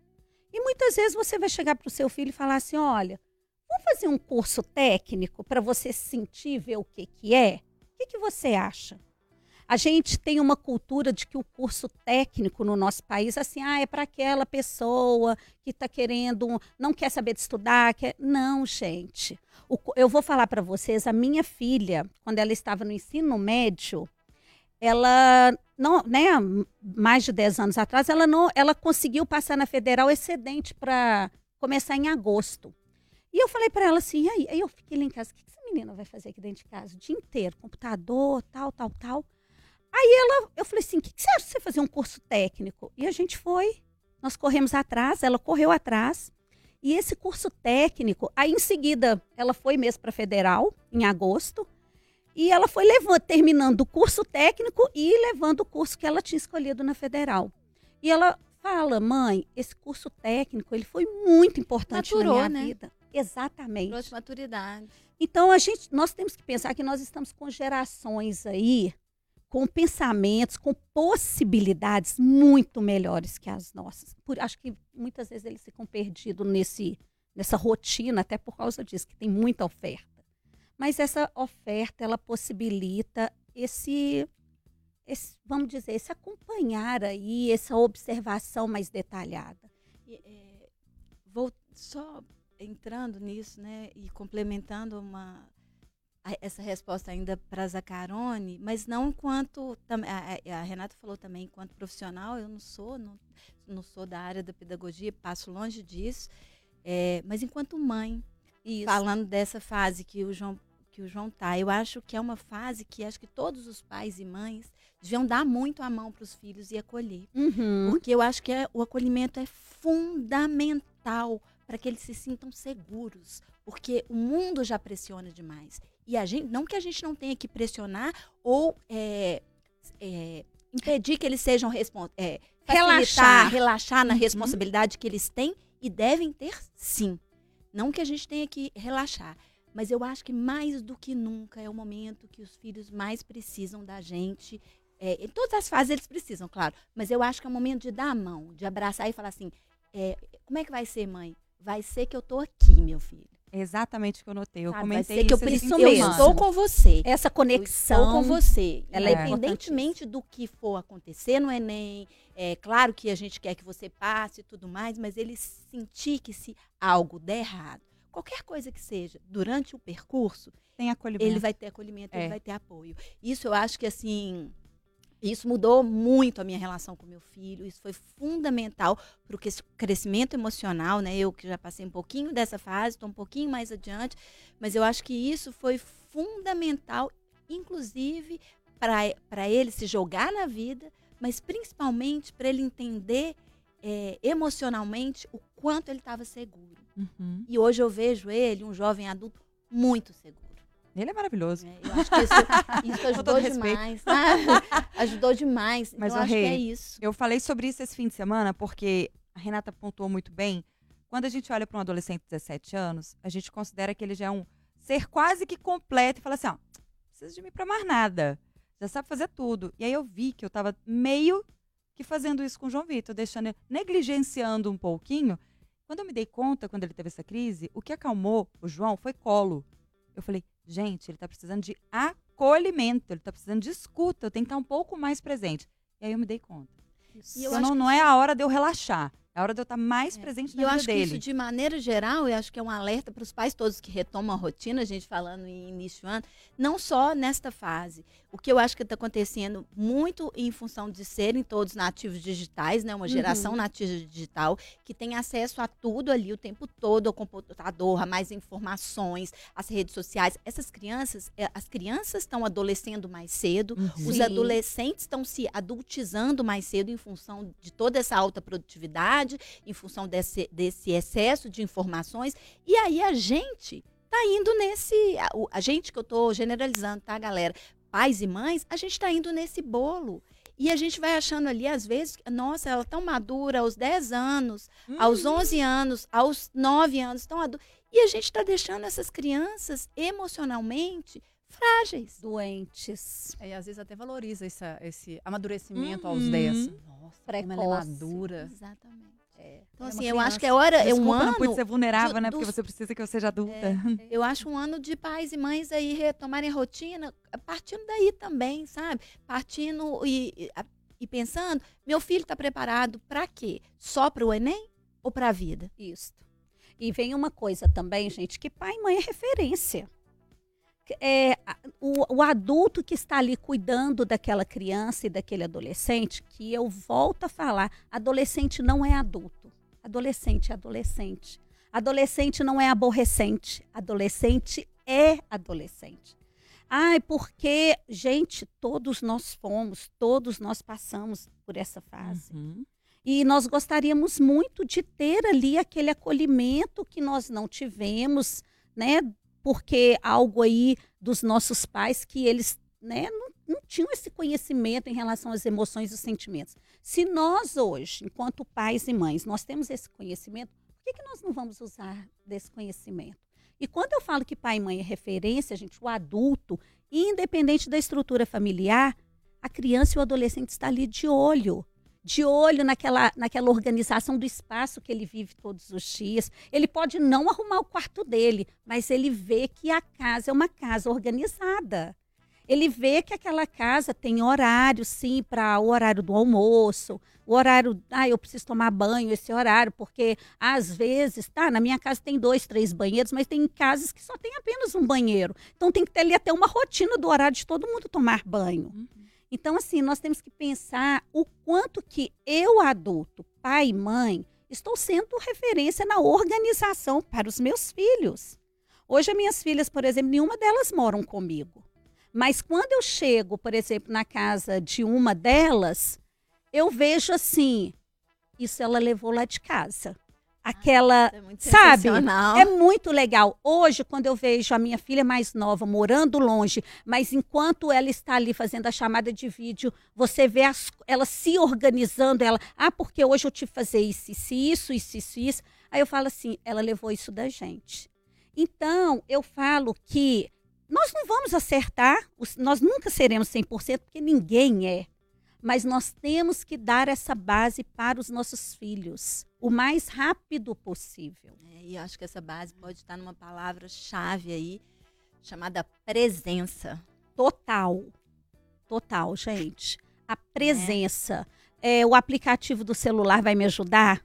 Speaker 3: E muitas vezes você vai chegar para o seu filho e falar assim: olha, vamos fazer um curso técnico para você sentir, ver o que, que é? O que, que você acha? A gente tem uma cultura de que o curso técnico no nosso país, assim, ah, é para aquela pessoa que está querendo, não quer saber de estudar. Quer... Não, gente. O, eu vou falar para vocês, a minha filha, quando ela estava no ensino médio, ela não, né, mais de 10 anos atrás, ela não, ela conseguiu passar na federal excedente para começar em agosto. E eu falei para ela assim, aí, aí eu fiquei lá em casa, o que menina vai fazer aqui dentro de casa o dia inteiro? Computador, tal, tal, tal. Aí ela, eu falei assim, o que, que você acha de você fazer um curso técnico? E a gente foi, nós corremos atrás, ela correu atrás. E esse curso técnico, aí em seguida, ela foi mesmo para federal, em agosto. E ela foi levando, terminando o curso técnico e levando o curso que ela tinha escolhido na federal. E ela fala, mãe, esse curso técnico, ele foi muito importante Maturou, na minha né? vida. Exatamente.
Speaker 4: Trouxe maturidade.
Speaker 3: Então, a gente, nós temos que pensar que nós estamos com gerações aí, com pensamentos, com possibilidades muito melhores que as nossas. Por, acho que muitas vezes eles ficam perdidos nesse, nessa rotina, até por causa disso, que tem muita oferta. Mas essa oferta, ela possibilita esse, esse vamos dizer, esse acompanhar aí, essa observação mais detalhada.
Speaker 4: É, vou só entrando nisso, né, e complementando uma essa resposta ainda para Zacarone, mas não enquanto a, Renata falou também enquanto profissional, eu não sou, não, não sou da área da pedagogia, passo longe disso, é, mas enquanto mãe, Isso. falando dessa fase que o João que o João tá, eu acho que é uma fase que acho que todos os pais e mães deviam dar muito a mão para os filhos e acolher,
Speaker 3: uhum.
Speaker 4: porque eu acho que é, o acolhimento é fundamental para que eles se sintam seguros, porque o mundo já pressiona demais. E a gente, não que a gente não tenha que pressionar ou é, é, impedir que eles sejam é,
Speaker 3: relaxar,
Speaker 4: relaxar na uhum. responsabilidade que eles têm e devem ter, sim. Não que a gente tenha que relaxar, mas eu acho que mais do que nunca é o momento que os filhos mais precisam da gente. É, em todas as fases eles precisam, claro, mas eu acho que é o momento de dar a mão, de abraçar e falar assim: é, como é que vai ser, mãe? vai ser que eu tô aqui, meu filho.
Speaker 2: Exatamente o que eu notei. Eu
Speaker 4: Sabe,
Speaker 2: comentei
Speaker 4: que eu preciso mesmo. Eu estou com você.
Speaker 3: Essa conexão.
Speaker 4: Estou com você. Ela é independentemente do que for acontecer no Enem, é claro que a gente quer que você passe e tudo mais, mas ele sentir que se algo der errado, qualquer coisa que seja, durante o percurso. Ele vai ter acolhimento, é. ele vai ter apoio. Isso eu acho que assim, isso mudou muito a minha relação com meu filho. Isso foi fundamental para o crescimento emocional, né? Eu que já passei um pouquinho dessa fase, estou um pouquinho mais adiante, mas eu acho que isso foi fundamental, inclusive para ele se jogar na vida, mas principalmente para ele entender é, emocionalmente o quanto ele estava seguro.
Speaker 2: Uhum.
Speaker 4: E hoje eu vejo ele, um jovem adulto, muito seguro.
Speaker 2: Ele é maravilhoso.
Speaker 4: É, eu acho que isso, isso ajudou demais. Né? ajudou demais. Mas eu acho que é isso.
Speaker 2: Eu falei sobre isso esse fim de semana porque a Renata pontuou muito bem. Quando a gente olha para um adolescente de 17 anos, a gente considera que ele já é um ser quase que completo e fala assim: ó, precisa de mim para mais nada. Já sabe fazer tudo. E aí eu vi que eu estava meio que fazendo isso com o João Vitor, deixando, negligenciando um pouquinho. Quando eu me dei conta, quando ele teve essa crise, o que acalmou o João foi colo. Eu falei, Gente, ele está precisando de acolhimento, ele tá precisando de escuta, eu tenho que estar um pouco mais presente. E aí eu me dei conta.
Speaker 3: Isso.
Speaker 4: E eu
Speaker 2: Então, não,
Speaker 4: que
Speaker 2: não é a hora de eu relaxar, é a hora de eu estar mais presente
Speaker 4: E
Speaker 2: na
Speaker 4: eu
Speaker 2: vida
Speaker 4: acho que
Speaker 2: dele.
Speaker 4: isso, de maneira geral, eu acho que é um alerta para os pais todos que retomam a rotina, a gente falando em início ano, não só nesta fase. O que eu acho que está acontecendo muito em função de serem todos nativos digitais, né? Uma geração
Speaker 3: Uhum.
Speaker 4: nativa digital, que tem acesso a tudo ali o tempo todo, ao computador, a mais informações, as redes sociais. Essas crianças, eh, as crianças estão adolescendo mais cedo,
Speaker 2: Uhum.
Speaker 4: os adolescentes estão se adultizando mais cedo em função de toda essa alta produtividade, em função desse, desse excesso de informações. E aí a gente tá indo nesse. A, a gente que eu tô generalizando, tá, galera? Pais e mães, a gente tá indo nesse bolo. E a gente vai achando ali, às vezes, nossa, ela é tão madura aos 10 anos, aos
Speaker 2: Uhum.
Speaker 4: 11 anos, aos 9 anos, tão adulta. E a gente está deixando essas crianças emocionalmente frágeis.
Speaker 3: Doentes.
Speaker 5: É, e às vezes até valoriza essa- esse amadurecimento
Speaker 2: Uhum.
Speaker 5: aos 10. Nossa, como ela é
Speaker 3: Precoce.
Speaker 5: madura.
Speaker 4: Exatamente.
Speaker 3: É.
Speaker 4: Então,
Speaker 5: é
Speaker 4: assim, eu acho que é hora, é um
Speaker 2: Desculpa,
Speaker 4: ano.
Speaker 2: não pude ser vulnerável,
Speaker 4: de-
Speaker 2: né? Porque
Speaker 4: dos-
Speaker 2: você precisa que eu seja adulta.
Speaker 4: Eu acho um ano de pais e mães aí retomarem a rotina, partindo daí também, sabe? Partindo e, e, e pensando, meu filho está preparado para quê? Só para o Enem ou para a vida?
Speaker 3: Isso. E vem uma coisa também, gente, que pai e mãe é referência. É, o, o adulto que está ali cuidando daquela criança e daquele adolescente, que eu volto a falar, adolescente não é adulto. Adolescente é adolescente. Adolescente não é aborrecente. Adolescente é adolescente. Ai, porque, gente, todos nós fomos, todos nós passamos por essa fase.
Speaker 2: Uhum.
Speaker 3: E nós gostaríamos muito de ter ali aquele acolhimento que nós não tivemos, né? Porque algo aí dos nossos pais que eles né, não, não tinham esse conhecimento em relação às emoções e os sentimentos. Se nós hoje, enquanto pais e mães, nós temos esse conhecimento, por que, que nós não vamos usar desse conhecimento? E quando eu falo que pai e mãe é referência, gente, o adulto, independente da estrutura familiar, a criança e o adolescente está ali de olho de olho naquela, naquela organização do espaço que ele vive todos os dias. Ele pode não arrumar o quarto dele, mas ele vê que a casa é uma casa organizada. Ele vê que aquela casa tem horário, sim, para o horário do almoço, o horário, ah, eu preciso tomar banho esse horário, porque às vezes, tá, na minha casa tem dois, três banheiros, mas tem casas que só tem apenas um banheiro. Então tem que ter ali até uma rotina do horário de todo mundo tomar banho. Então, assim, nós temos que pensar o quanto que eu, adulto, pai e mãe, estou sendo referência na organização para os meus filhos. Hoje, as minhas filhas, por exemplo, nenhuma delas moram comigo. Mas quando eu chego, por exemplo, na casa de uma delas, eu vejo assim, isso ela levou lá de casa. Aquela,
Speaker 4: É
Speaker 3: Sabe? é muito legal. Hoje, quando eu vejo a minha filha mais nova morando longe, mas enquanto ela está ali fazendo a chamada de vídeo, você vê as- ela se organizando, ela, ah, porque hoje eu tive que fazer isso, isso, isso, isso, isso, isso. Aí eu falo assim, ela levou isso da gente. Então, eu falo que nós não vamos acertar, nós nunca seremos 100%, porque ninguém é. Mas nós temos que dar essa base para os nossos filhos o mais rápido possível.
Speaker 4: É, e eu acho que essa base pode estar numa palavra-chave aí, chamada presença.
Speaker 3: Total. Total, gente. A presença. É, o aplicativo do celular vai me ajudar?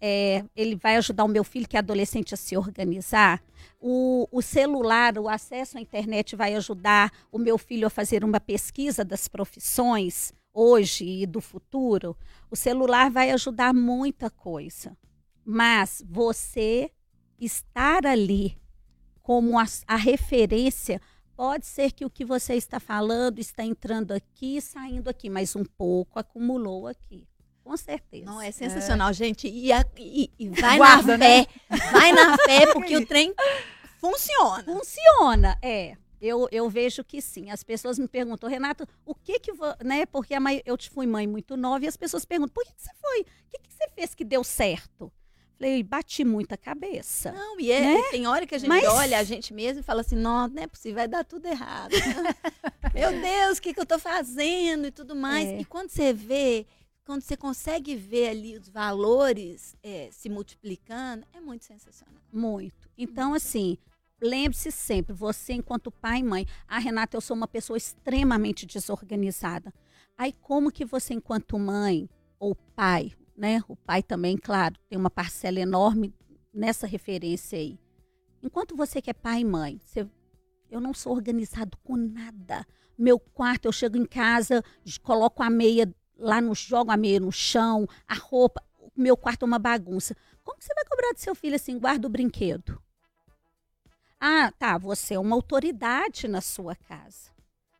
Speaker 3: É, ele vai ajudar o meu filho, que é adolescente, a se organizar? O, o celular, o acesso à internet vai ajudar o meu filho a fazer uma pesquisa das profissões hoje e do futuro? O celular vai ajudar muita coisa. Mas você estar ali como a, a referência Pode ser que o que você está falando está entrando aqui e saindo aqui, mas um pouco acumulou aqui. Com certeza.
Speaker 4: Não, é sensacional, gente. E, a- e- e vai
Speaker 5: Guarda,
Speaker 4: na fé. Vai na fé, porque o trem funciona.
Speaker 3: Funciona, é. Eu, eu vejo que sim. As pessoas me perguntam, Renato, o que que, vo-" né? Porque mãe, eu te fui mãe muito nova e as pessoas perguntam, por que, que você foi? O que, que você fez que deu certo? Falei, bati muita cabeça.
Speaker 4: Não, e é,
Speaker 3: Né?
Speaker 4: e tem hora que a gente
Speaker 3: Mas-
Speaker 4: olha a gente mesmo e fala assim, não, não é possível, vai dar tudo errado. Meu Deus, o que, que eu tô fazendo e tudo mais.
Speaker 3: É.
Speaker 4: E quando você vê, quando você consegue ver ali os valores é, se multiplicando, é muito sensacional.
Speaker 3: Muito. Então, assim, lembre-se sempre, você enquanto pai e mãe, ah, Renata, eu sou uma pessoa extremamente desorganizada. Aí como que você enquanto mãe ou pai, né? O pai também, claro, tem uma parcela enorme nessa referência aí. Enquanto você que é pai e mãe, você, eu não sou organizado com nada. Meu quarto, eu chego em casa, coloco a meia lá no jogo a meia no chão, a roupa, o meu quarto é uma bagunça. Como que você vai cobrar do seu filho assim, guarda o brinquedo? Ah, tá, você é uma autoridade na sua casa.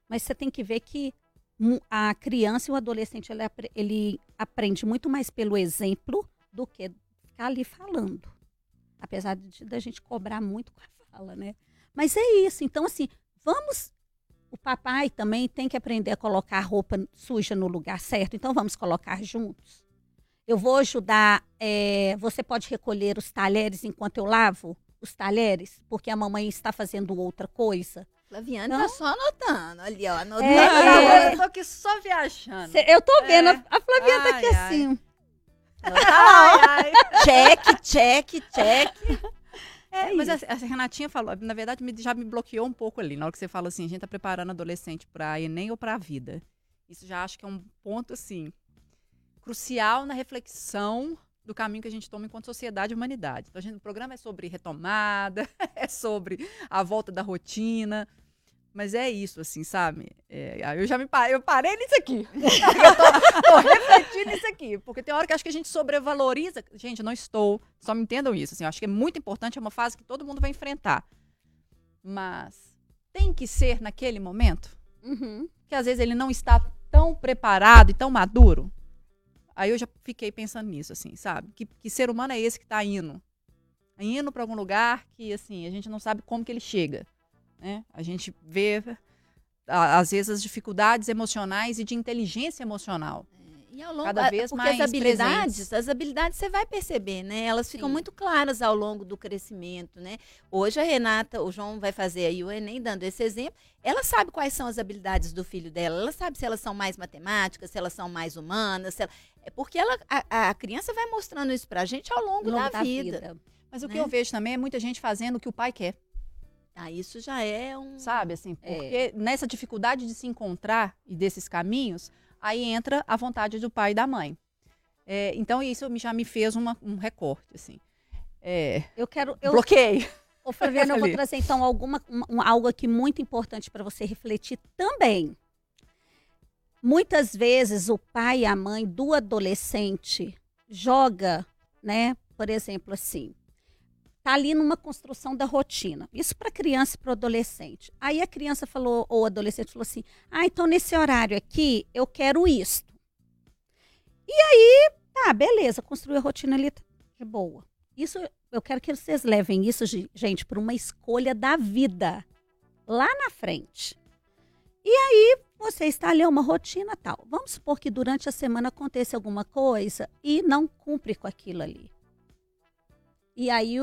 Speaker 3: Mas você tem que ver que a criança e o adolescente ele, ele aprende muito mais pelo exemplo do que ficar ali falando. Apesar de da gente cobrar muito com a fala, né? Mas é isso. Então, assim, vamos. O papai também tem que aprender a colocar a roupa suja no lugar certo. Então, vamos colocar juntos. Eu vou ajudar. É, você pode recolher os talheres enquanto eu lavo os talheres, porque a mamãe está fazendo outra coisa.
Speaker 4: Flaviane tá só anotando ali, ó. Anotando.
Speaker 5: É, é. Eu tô aqui só viajando.
Speaker 3: Cê, eu tô vendo, é. a Flaviane tá aqui ai. assim.
Speaker 4: Ai, ai. check, check, check.
Speaker 5: É, mas a, a, Renatinha falou, na verdade, me, já me bloqueou um pouco ali, na hora que você fala assim, a gente tá preparando adolescente para Enem ou para a vida. Isso já acho que é um ponto, assim, crucial na reflexão do caminho que a gente toma enquanto sociedade e humanidade. Então, gente, o programa é sobre retomada, é sobre a volta da rotina, mas é isso, assim, sabe? É, eu já me parei, eu parei nisso aqui. eu tô, tô, refletindo nisso aqui. Porque tem hora que acho que a gente sobrevaloriza. Gente, não estou. Só me entendam isso. Assim, eu acho que é muito importante, é uma fase que todo mundo vai enfrentar. Mas tem que ser naquele momento.
Speaker 3: Uhum.
Speaker 5: Que às vezes ele não está tão preparado e tão maduro. Aí eu já fiquei pensando nisso, assim, sabe? Que, que ser humano é esse que está indo? Indo para algum lugar que, assim, a gente não sabe como que ele chega. Né? A gente vê, às vezes, as dificuldades emocionais e de inteligência emocional.
Speaker 4: E ao longo, Cada vez porque mais as habilidades, presentes. as habilidades você vai perceber, né? Elas ficam Sim. muito claras ao longo do crescimento, né? Hoje a Renata, o João vai fazer aí o Enem dando esse exemplo. Ela sabe quais são as habilidades do filho dela. Ela sabe se elas são mais matemáticas, se elas são mais humanas, ela... é porque ela, a, a, criança vai mostrando isso pra gente ao longo, ao longo da, da, vida. vida.
Speaker 5: Mas o né? que eu vejo também é muita gente fazendo o que o pai quer.
Speaker 4: Ah, isso já é um.
Speaker 5: Sabe, assim, é. porque é. nessa dificuldade de se encontrar e desses caminhos, aí entra a vontade do pai e da mãe. É, então, isso já me fez uma, um recorte, assim. É,
Speaker 3: eu quero. Eu...
Speaker 5: Bloqueei.
Speaker 3: Ô, Flaviana, eu vou trazer então alguma, um, algo aqui muito importante para você refletir também. Muitas vezes o pai e a mãe do adolescente joga, né? Por exemplo, assim, tá ali numa construção da rotina. Isso para criança e para adolescente. Aí a criança falou, ou o adolescente falou assim: ah, então nesse horário aqui eu quero isto. E aí, tá, beleza, construiu a rotina ali, tá de boa. Isso, eu quero que vocês levem isso, gente, para uma escolha da vida, lá na frente. E aí, você está ali uma rotina tal. Vamos supor que durante a semana aconteça alguma coisa e não cumpre com aquilo ali. E aí,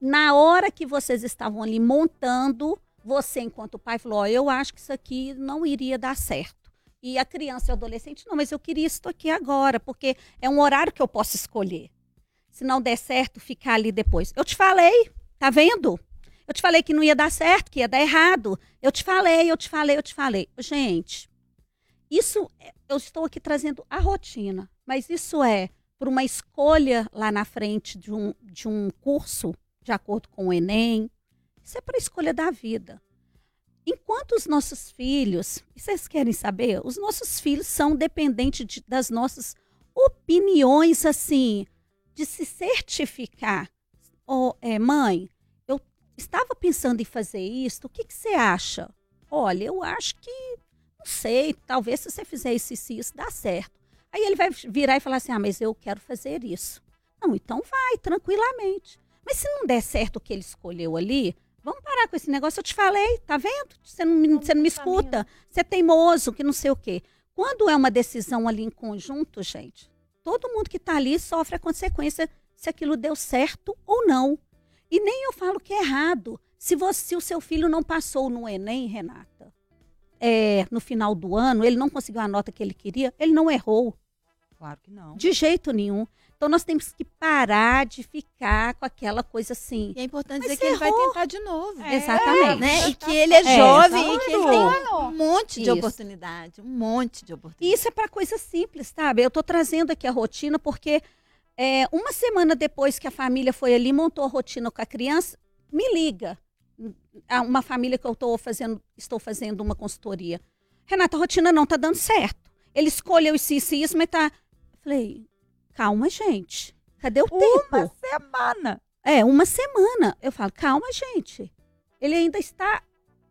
Speaker 3: na hora que vocês estavam ali montando, você, enquanto pai, falou: oh, Eu acho que isso aqui não iria dar certo. E a criança e o adolescente, não, mas eu queria isso aqui agora, porque é um horário que eu posso escolher. Se não der certo, ficar ali depois. Eu te falei, tá vendo? Eu te falei que não ia dar certo, que ia dar errado. Eu te falei, eu te falei, eu te falei. Gente, isso, é, eu estou aqui trazendo a rotina, mas isso é por uma escolha lá na frente de um, de um curso, de acordo com o Enem. Isso é para a escolha da vida. Enquanto os nossos filhos, vocês querem saber? Os nossos filhos são dependentes de, das nossas opiniões, assim, de se certificar. Oh, é, mãe, eu estava pensando em fazer isso, o que, que você acha? Olha, eu acho que, não sei, talvez se você fizer isso e isso, dá certo. Aí ele vai virar e falar assim: ah, mas eu quero fazer isso. Não, então vai, tranquilamente. Mas se não der certo o que ele escolheu ali, vamos parar com esse negócio. Eu te falei, tá vendo? Você não, me, você não me escuta. Você é teimoso, que não sei o quê. Quando é uma decisão ali em conjunto, gente, todo mundo que está ali sofre a consequência se aquilo deu certo ou não. E nem eu falo que é errado. Se, você, se o seu filho não passou no Enem, Renata, é, no final do ano, ele não conseguiu a nota que ele queria, ele não errou.
Speaker 2: Claro que não.
Speaker 3: De jeito nenhum. Então nós temos que parar de ficar com aquela coisa assim.
Speaker 4: E é importante
Speaker 3: Mas
Speaker 4: dizer que ele vai
Speaker 3: errou.
Speaker 4: tentar de novo.
Speaker 2: É,
Speaker 3: Exatamente.
Speaker 4: Né? E que ele é,
Speaker 3: É,
Speaker 4: jovem e que ele tem um monte de
Speaker 3: Isso.
Speaker 4: oportunidade. Um monte de
Speaker 3: E
Speaker 4: oportunidade.
Speaker 3: isso é para coisa simples, sabe? Eu estou trazendo aqui a rotina porque é, uma semana depois que a família foi ali, montou a rotina com a criança, me liga. Uma família que eu tô fazendo, estou fazendo uma consultoria. Renata, a rotina não tá dando certo. Ele escolheu isso, isso e isso, mas tá. Falei, calma, gente. Cadê o tempo?
Speaker 2: Uma semana.
Speaker 3: É, uma semana. Eu falo, calma, gente. Ele ainda está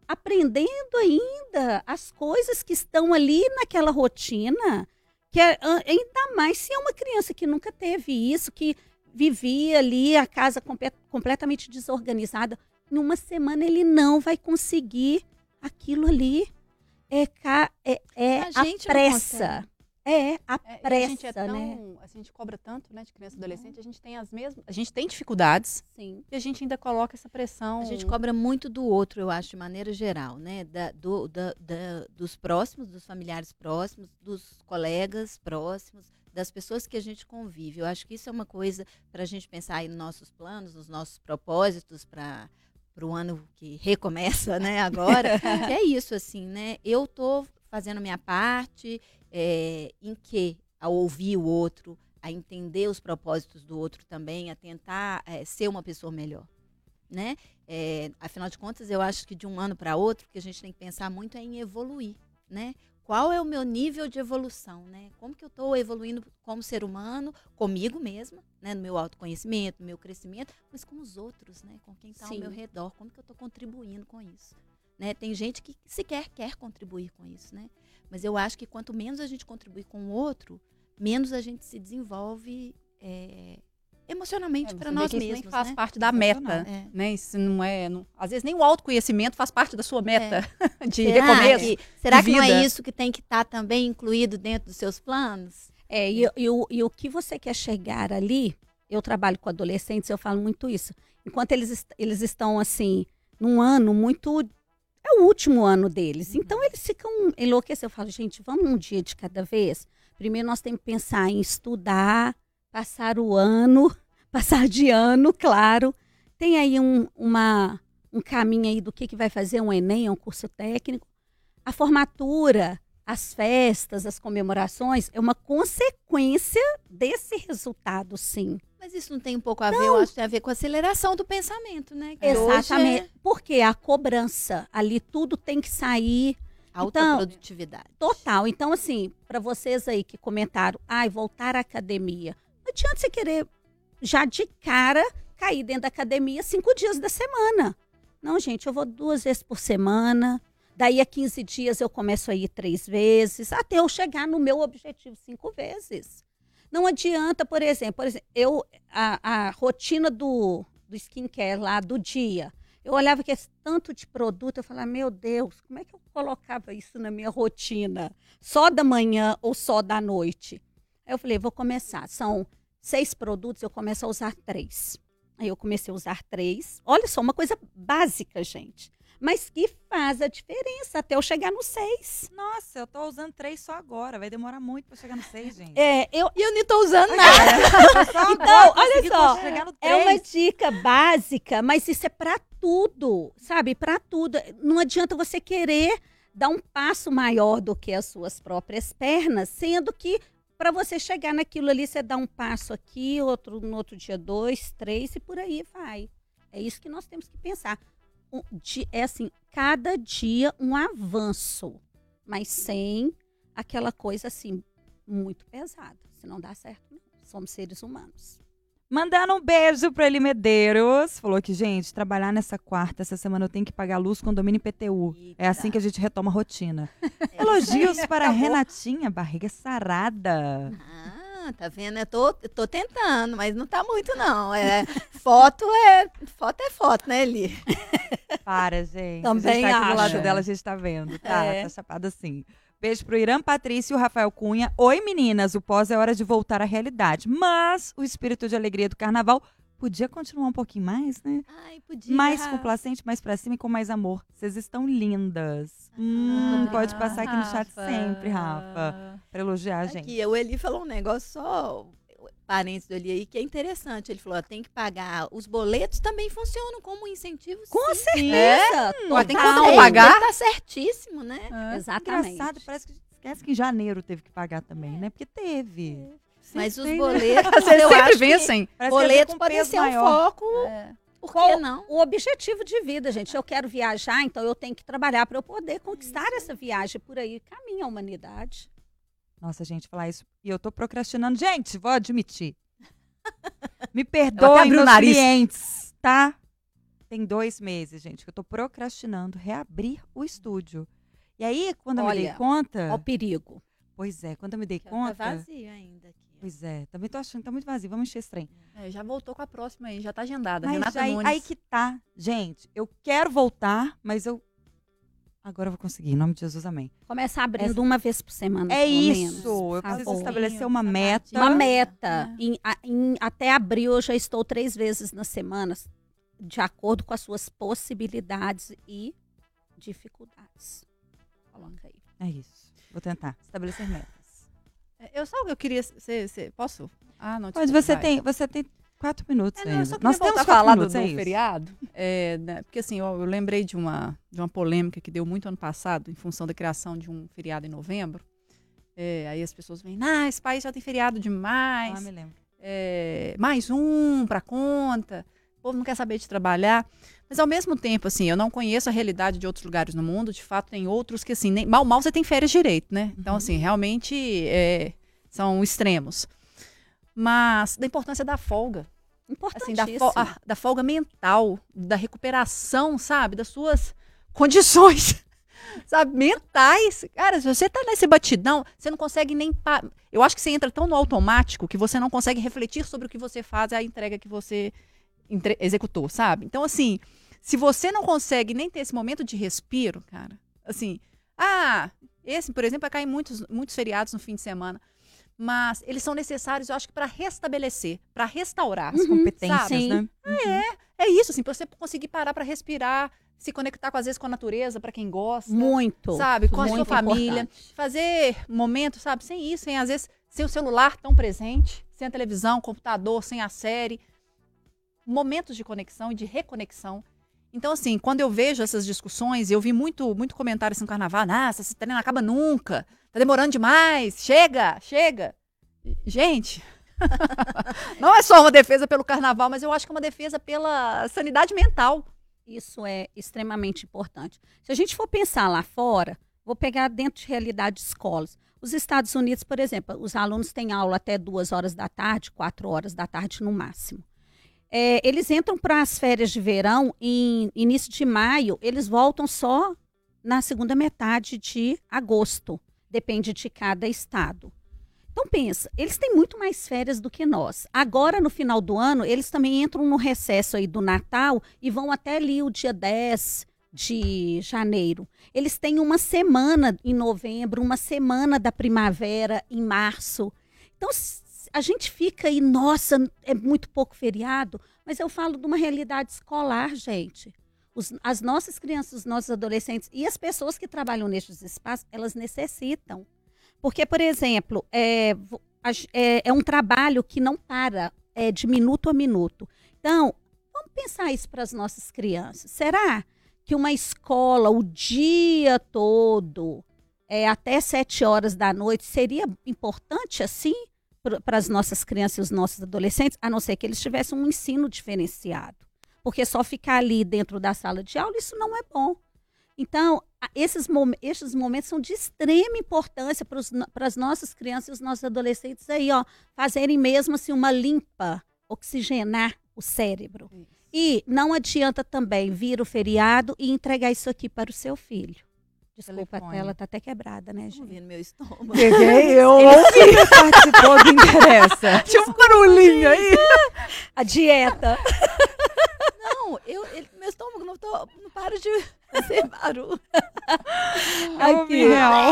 Speaker 3: aprendendo ainda as coisas que estão ali naquela rotina. Que é, ainda mais se é uma criança que nunca teve isso, que vivia ali a casa completamente desorganizada. Em uma semana ele não vai conseguir aquilo ali. É, ca- é, é
Speaker 4: A
Speaker 3: a, pressa. É, a
Speaker 5: É,
Speaker 3: pressa,
Speaker 5: a gente é tão,
Speaker 3: né?
Speaker 5: a gente cobra tanto, né, de criança e adolescente, a gente tem as mesmas, a gente tem dificuldades
Speaker 3: Sim.
Speaker 5: e a gente ainda coloca essa pressão.
Speaker 4: A gente cobra muito do outro, eu acho, de maneira geral, né? Da, do, da, da- dos próximos, dos familiares próximos, dos colegas próximos, das pessoas que a gente convive. Eu acho que isso é uma coisa para a gente pensar aí nos nossos planos, nos nossos propósitos para o ano que recomeça, né? Agora, é isso, assim, né? Eu tô fazendo minha parte, é, em que a ouvir o outro, a entender os propósitos do outro também, a tentar é, ser uma pessoa melhor, né? É, afinal de contas, eu acho que de um ano para outro, que a gente tem que pensar muito é em evoluir, né? Qual é o meu nível de evolução, né? Como que eu estou evoluindo como ser humano, comigo mesma, né? No meu autoconhecimento, no meu crescimento, mas com os outros, né? Com quem está ao meu redor, como que eu estou contribuindo com isso, né? Tem gente que sequer quer contribuir com isso, né? Mas eu acho que quanto menos a gente contribuir com o outro, menos a gente se desenvolve é, emocionalmente
Speaker 5: É,
Speaker 4: para nós
Speaker 5: isso
Speaker 4: mesmos,
Speaker 5: nem faz
Speaker 4: né?
Speaker 5: parte da meta.
Speaker 4: É.
Speaker 5: né? Isso não é, não- às vezes nem o autoconhecimento faz parte da sua meta de
Speaker 4: Será
Speaker 5: recomeço.
Speaker 4: que, será que não é isso que tem que estar também incluído dentro dos seus planos?
Speaker 3: É, e, e o, e o que você quer chegar ali, eu trabalho com adolescentes, eu falo muito isso. Enquanto eles, eles estão, assim, num ano muito. É o último ano deles. Então, eles ficam enlouquecidos. Eu falo, gente, vamos um dia de cada vez? Primeiro, nós temos que pensar em estudar, passar o ano, passar de ano, claro. Tem aí um, uma, um caminho aí do que, que vai fazer um Enem, um curso técnico. A formatura, as festas, as comemorações, é uma consequência desse resultado, sim.
Speaker 4: Mas isso não tem um pouco a ver, eu acho que tem a ver com a aceleração do pensamento, né? Que
Speaker 3: Exatamente. Porque a cobrança, ali tudo tem que sair
Speaker 4: É alta
Speaker 3: Então,
Speaker 4: produtividade.
Speaker 3: total. Então, assim, para vocês aí que comentaram, ai, voltar à academia. Não adianta você querer já de cara cair dentro da academia cinco dias da semana. Não, gente, eu vou duas vezes por semana. Daí a 15 dias eu começo a ir três vezes, até eu chegar no meu objetivo cinco vezes. Não adianta, por exemplo, por exemplo eu, a, a rotina do, do skincare lá do dia. Eu olhava que esse tanto de produto, eu falava, meu Deus, como é que eu colocava isso na minha rotina? Só da manhã ou só da noite? Aí eu falei, vou começar. São seis produtos, eu começo a usar três. Aí eu comecei a usar três. Olha só, uma coisa básica, gente. Mas que faz a diferença até eu chegar no seis.
Speaker 2: Nossa, eu tô usando três só agora. Vai demorar muito pra chegar no seis, gente.
Speaker 3: É, eu,
Speaker 4: E eu não tô usando nada.
Speaker 3: Então,
Speaker 2: agora
Speaker 3: olha só, É uma dica básica, mas isso é para tudo, sabe? Para tudo. Não adianta você querer dar um passo maior do que as suas próprias pernas, sendo que para você chegar naquilo ali, você dá um passo aqui, outro no outro dia dois, três e por aí vai. É isso que nós temos que pensar. Di- é assim, cada dia um avanço, mas sem aquela coisa assim muito pesada. Se não dá certo. Somos seres humanos.
Speaker 2: Mandando um beijo pro Eli Medeiros. Falou que, gente, trabalhar nessa quarta, essa semana eu tenho que pagar luz, condomínio e IPTU. É assim que a gente retoma a rotina. Elogios para a Renatinha, barriga sarada.
Speaker 4: Ah, tá vendo? Eu tô, eu tô tentando, mas não tá muito, não. É, foto é. Foto é foto, né, Eli?
Speaker 2: Para, gente.
Speaker 3: Também
Speaker 2: a gente tá aqui do lado dela, a gente tá vendo. Tá,
Speaker 3: É.
Speaker 2: tá chapada assim. Beijo pro Irã Patrício e o Rafael Cunha. Oi, meninas. O pós é hora de voltar à realidade. Mas o espírito de alegria do carnaval podia continuar um pouquinho mais, né?
Speaker 4: Ai, podia.
Speaker 2: Mais complacente, mais pra cima e com mais amor. Vocês estão lindas. Hum,
Speaker 4: Ah,
Speaker 2: pode passar aqui no chat
Speaker 5: Rafa.
Speaker 2: sempre, Rafa. Pra elogiar a gente.
Speaker 4: Aqui, o Eli falou um negócio só. Parênteses ali aí que é interessante. Ele falou, ó, tem que pagar. Os boletos também funcionam como incentivo.
Speaker 3: Com
Speaker 4: sim.
Speaker 3: certeza.
Speaker 5: Ó, tem
Speaker 3: total.
Speaker 5: como pagar?
Speaker 4: Tá certíssimo, né?
Speaker 5: É.
Speaker 3: Exatamente.
Speaker 2: Engraçado, parece que esquece que em janeiro teve que pagar também, né? Porque teve.
Speaker 4: Mas os
Speaker 2: tem, né?
Speaker 4: boletos,
Speaker 5: Vocês
Speaker 4: eu
Speaker 5: sempre
Speaker 4: acho que
Speaker 5: vencem.
Speaker 2: Parece que
Speaker 4: boletos podem ser um
Speaker 2: maior.
Speaker 4: foco.
Speaker 5: É.
Speaker 4: Por que não?
Speaker 3: O objetivo de vida, gente. Eu quero viajar, então eu tenho que trabalhar para eu poder conquistar essa viagem por aí. Caminha a humanidade.
Speaker 2: Nossa, gente, falar isso. E eu tô procrastinando. Gente, vou admitir. Me perdoem,
Speaker 5: o
Speaker 2: meus
Speaker 5: nariz.
Speaker 2: clientes, tá? Tem dois meses, gente, que eu tô procrastinando reabrir o estúdio. E aí, quando eu me dei
Speaker 3: Olha,
Speaker 2: conta.
Speaker 3: Ó o perigo.
Speaker 2: Pois é, quando eu me dei
Speaker 4: Já
Speaker 2: conta.
Speaker 4: Tá vazio ainda aqui. ó.
Speaker 2: Pois é, também tô achando que tá muito vazio. Vamos encher esse trem.
Speaker 5: É, já voltou com a próxima aí, já tá agendada.
Speaker 2: Mas
Speaker 5: Renata
Speaker 2: aí,
Speaker 5: Nunes.
Speaker 2: aí que tá. Gente, eu quero voltar, mas eu. Agora eu vou conseguir, em nome de Jesus, amém.
Speaker 3: Começa abrindo
Speaker 2: Essa-
Speaker 3: uma vez por semana.
Speaker 2: É
Speaker 3: pelo
Speaker 2: isso.
Speaker 3: menos,
Speaker 2: eu preciso
Speaker 3: favor.
Speaker 2: estabelecer uma meta.
Speaker 3: Uma meta. Em- a- em- até abril eu já estou três vezes na semana, de acordo com as suas possibilidades e dificuldades. Coloca aí.
Speaker 2: É isso. Vou tentar estabelecer metas.
Speaker 5: É, Eu só eu queria. Cê, cê- posso? Ah, não.
Speaker 2: Mas
Speaker 5: desculpa,
Speaker 2: você
Speaker 5: vai.
Speaker 2: tem, você tem quatro minutos
Speaker 5: É, não,
Speaker 2: ainda.
Speaker 5: só queria
Speaker 2: Nós temos quatro
Speaker 5: falar do,
Speaker 2: minutos,
Speaker 5: do
Speaker 2: é
Speaker 5: feriado. é, né, porque assim, eu, eu lembrei de uma, de uma polêmica que deu muito ano passado, em função da criação de um feriado em novembro. É, aí as pessoas vêm, ah, esse país já tem feriado demais.
Speaker 2: Ah, me lembro.
Speaker 5: é, mais um para conta, o povo não quer saber de trabalhar. Mas ao mesmo tempo, assim, eu não conheço a realidade de outros lugares no mundo, de fato tem outros que, assim, nem, mal, mal você tem férias direito, né? Então, assim, realmente é, são extremos. Mas da importância da folga, assim, da, fo- a- da folga mental, da recuperação, sabe? Das suas condições, sabe? Mentais. Cara, se você tá nesse batidão, você não consegue nem. Eu acho que você entra tão no automático que você não consegue refletir sobre o que você faz e a entrega que você entre- executou, sabe? Então, assim, se você não consegue nem ter esse momento de respiro, cara, assim, ah, esse, por exemplo, vai cair muitos, muitos feriados no fim de semana. Mas eles são necessários, eu acho que para restabelecer, para restaurar.
Speaker 2: As competências,
Speaker 3: sim.
Speaker 2: né?
Speaker 5: É isso, assim, pra você conseguir parar para respirar, se conectar, com, às vezes, com a natureza, para quem gosta.
Speaker 3: Muito.
Speaker 5: Sabe, com a sua família.
Speaker 3: importante.
Speaker 5: Fazer momentos, sabe, sem isso, sem, às vezes, sem o celular tão presente, sem a televisão, computador, sem a série. Momentos de conexão e de reconexão. Então, assim, quando eu vejo essas discussões, eu vi muito, muito comentário assim no carnaval, nossa, esse treino acaba nunca, tá demorando demais, chega, chega. Gente, não é só uma defesa pelo carnaval, mas eu acho que é uma defesa pela sanidade mental.
Speaker 3: Isso é extremamente importante. Se a gente for pensar lá fora, vou pegar dentro de realidade de escolas. Os Estados Unidos, por exemplo, os alunos têm aula até duas horas da tarde, quatro horas da tarde no máximo. É, eles entram para as férias de verão em início de maio, eles voltam só na segunda metade de agosto. Depende de cada estado. Então pensa, eles têm muito mais férias do que nós. Agora, no final do ano, eles também entram no recesso aí do Natal e vão até ali o dia 10 de janeiro. Eles têm uma semana em novembro, uma semana da primavera em março. Então, a gente fica aí, nossa, é muito pouco feriado, mas eu falo de uma realidade escolar, gente. Os- as nossas crianças, os nossos adolescentes e as pessoas que trabalham nesses espaços, elas necessitam. Porque, por exemplo, é, é, é um trabalho que não para, é de minuto a minuto. Então, vamos pensar isso para as nossas crianças. Será que uma escola o dia todo, é, até sete horas da noite, seria importante assim para as nossas crianças e os nossos adolescentes, a não ser que eles tivessem um ensino diferenciado? Porque só ficar ali dentro da sala de aula, isso não é bom. Então, esses, mom esses momentos são de extrema importância para as nossas crianças e os nossos adolescentes aí, ó, fazerem mesmo assim uma limpa, oxigenar o cérebro. E não adianta também vir o feriado e entregar isso aqui para o seu filho. Desculpa, a tela tá até quebrada, né, gente?
Speaker 4: vi no meu estômago.
Speaker 5: Peguei, eu
Speaker 2: Ele participou do Interessa.
Speaker 5: Tinha um barulhinho aí.
Speaker 3: A dieta.
Speaker 4: Não, eu, ele- meu estômago não, tô, não para de fazer barulho.
Speaker 2: Aqui, real.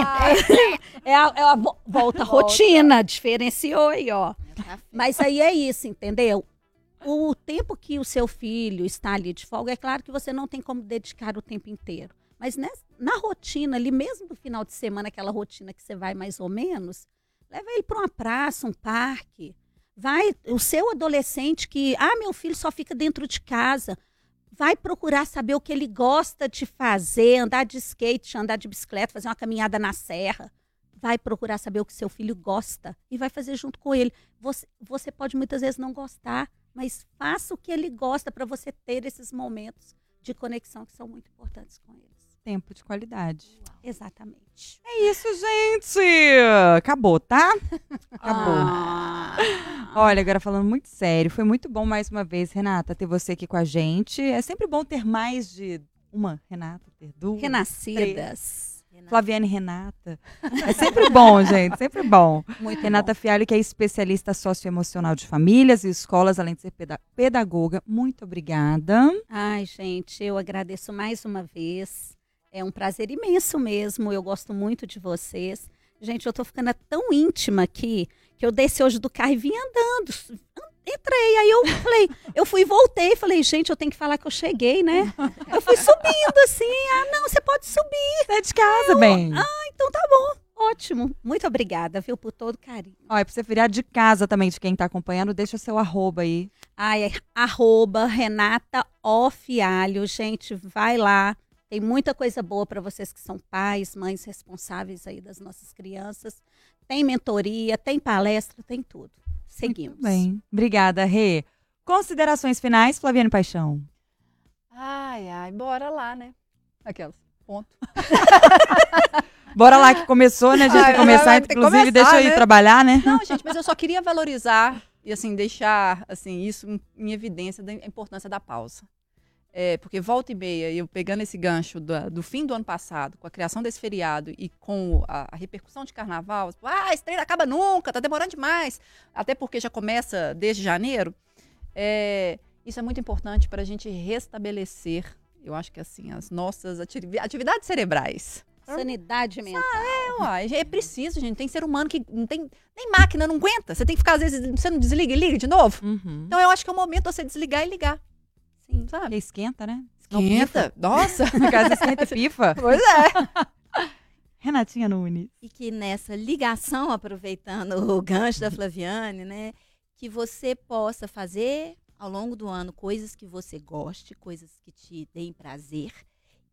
Speaker 3: É a, é a vo- volta à rotina, diferenciou aí, ó.
Speaker 4: Tá
Speaker 3: Mas aí é isso, entendeu? O tempo que o seu filho está ali de folga, é claro que você não tem como dedicar o tempo inteiro. Mas na rotina, ali mesmo no final de semana, aquela rotina que você vai mais ou menos, leva ele para uma praça, um parque. Vai, o seu adolescente que, ah, meu filho só fica dentro de casa, vai procurar saber o que ele gosta de fazer, andar de skate, andar de bicicleta, fazer uma caminhada na serra. Vai procurar saber o que seu filho gosta e vai fazer junto com ele. Você, você pode muitas vezes não gostar, mas faça o que ele gosta para você ter esses momentos de conexão que são muito importantes com eles.
Speaker 2: Tempo de qualidade.
Speaker 3: Exatamente.
Speaker 2: É isso, gente! Acabou, tá? Acabou.
Speaker 3: Ah.
Speaker 2: Olha, agora falando muito sério, foi muito bom mais uma vez, Renata, ter você aqui com a gente. É sempre bom ter mais de uma Renata, ter duas.
Speaker 3: Renascidas.
Speaker 2: Flaviane Renata. É sempre bom, gente, sempre bom.
Speaker 3: Muito
Speaker 2: Renata Fialho, que é especialista socioemocional de famílias e escolas, além de ser peda- pedagoga. Muito obrigada.
Speaker 3: Ai, gente, eu agradeço mais uma vez. É um prazer imenso mesmo. Eu gosto muito de vocês. Gente, eu tô ficando tão íntima aqui que eu desci hoje do carro e vim andando. Entrei, aí eu falei, eu fui e voltei, falei, gente, eu tenho que falar que eu cheguei, né? Eu fui subindo assim, ah, não, você pode subir.
Speaker 2: Você é de casa, bem.
Speaker 3: Então tá bom, ótimo. Muito obrigada, viu, por todo o carinho.
Speaker 2: Olha, pra você virar de casa também, de quem tá acompanhando, deixa seu arroba aí.
Speaker 3: Ai, é arroba Renata Ofialho. Gente, vai lá. Tem muita coisa boa para vocês que são pais, mães responsáveis aí das nossas crianças. Tem mentoria, tem palestra, tem tudo. Seguimos.
Speaker 2: Muito bem. Obrigada, Rê. Considerações finais, Flaviane Paixão.
Speaker 5: Ai, ai, bora lá, né? Aquelas. Ponto.
Speaker 2: Bora lá que começou, né? A gente que começar, inclusive,
Speaker 5: começar,
Speaker 2: deixa eu ir
Speaker 5: né?
Speaker 2: trabalhar, né?
Speaker 5: Não, gente, mas eu só queria valorizar e assim deixar assim isso em evidência da importância da pausa. É, porque volta e meia, eu pegando esse gancho do, do fim do ano passado, com a criação desse feriado e com a, a repercussão de carnaval, tipo, ah, esse treino acaba nunca, tá demorando demais, até porque já começa desde janeiro. É, isso é muito importante para a gente restabelecer, eu acho que assim, as nossas ativi- atividades cerebrais.
Speaker 3: Sanidade mental.
Speaker 5: Uai, é preciso, gente. Tem ser humano que não tem. Nem máquina não aguenta. Você tem que ficar, às vezes, você não desliga e liga de novo.
Speaker 2: Uhum.
Speaker 5: Então eu acho que é o momento de você desligar e ligar.
Speaker 3: Sim.
Speaker 2: Porque
Speaker 5: Sabe?
Speaker 2: esquenta, né? Não,
Speaker 5: Esquenta. Nossa.
Speaker 2: Na casa esquenta e pifa.
Speaker 5: pois é.
Speaker 2: Renatinha Nunes.
Speaker 4: E que nessa ligação, aproveitando o gancho da Flaviane, né? Que você possa fazer ao longo do ano coisas que você goste, coisas que te deem prazer.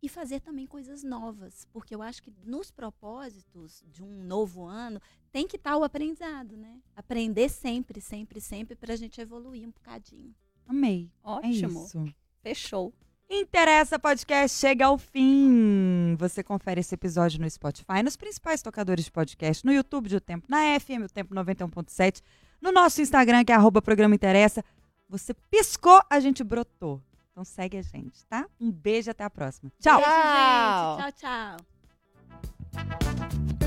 Speaker 4: E fazer também coisas novas. Porque eu acho que nos propósitos de um novo ano tem que estar o aprendizado, né? Aprender sempre, sempre, sempre, para a gente evoluir um bocadinho.
Speaker 2: Amei.
Speaker 3: Ótimo.
Speaker 2: É isso.
Speaker 3: Fechou.
Speaker 2: Interessa Podcast chega ao fim. Você confere esse episódio no Spotify, nos principais tocadores de podcast, no YouTube de O Tempo, na FM O Tempo 91.7, no nosso Instagram, que é arroba programa Interessa. Você piscou, a gente brotou. Então segue a gente, tá? Um beijo e até a próxima. Tchau!
Speaker 4: Beijo. Tchau, tchau.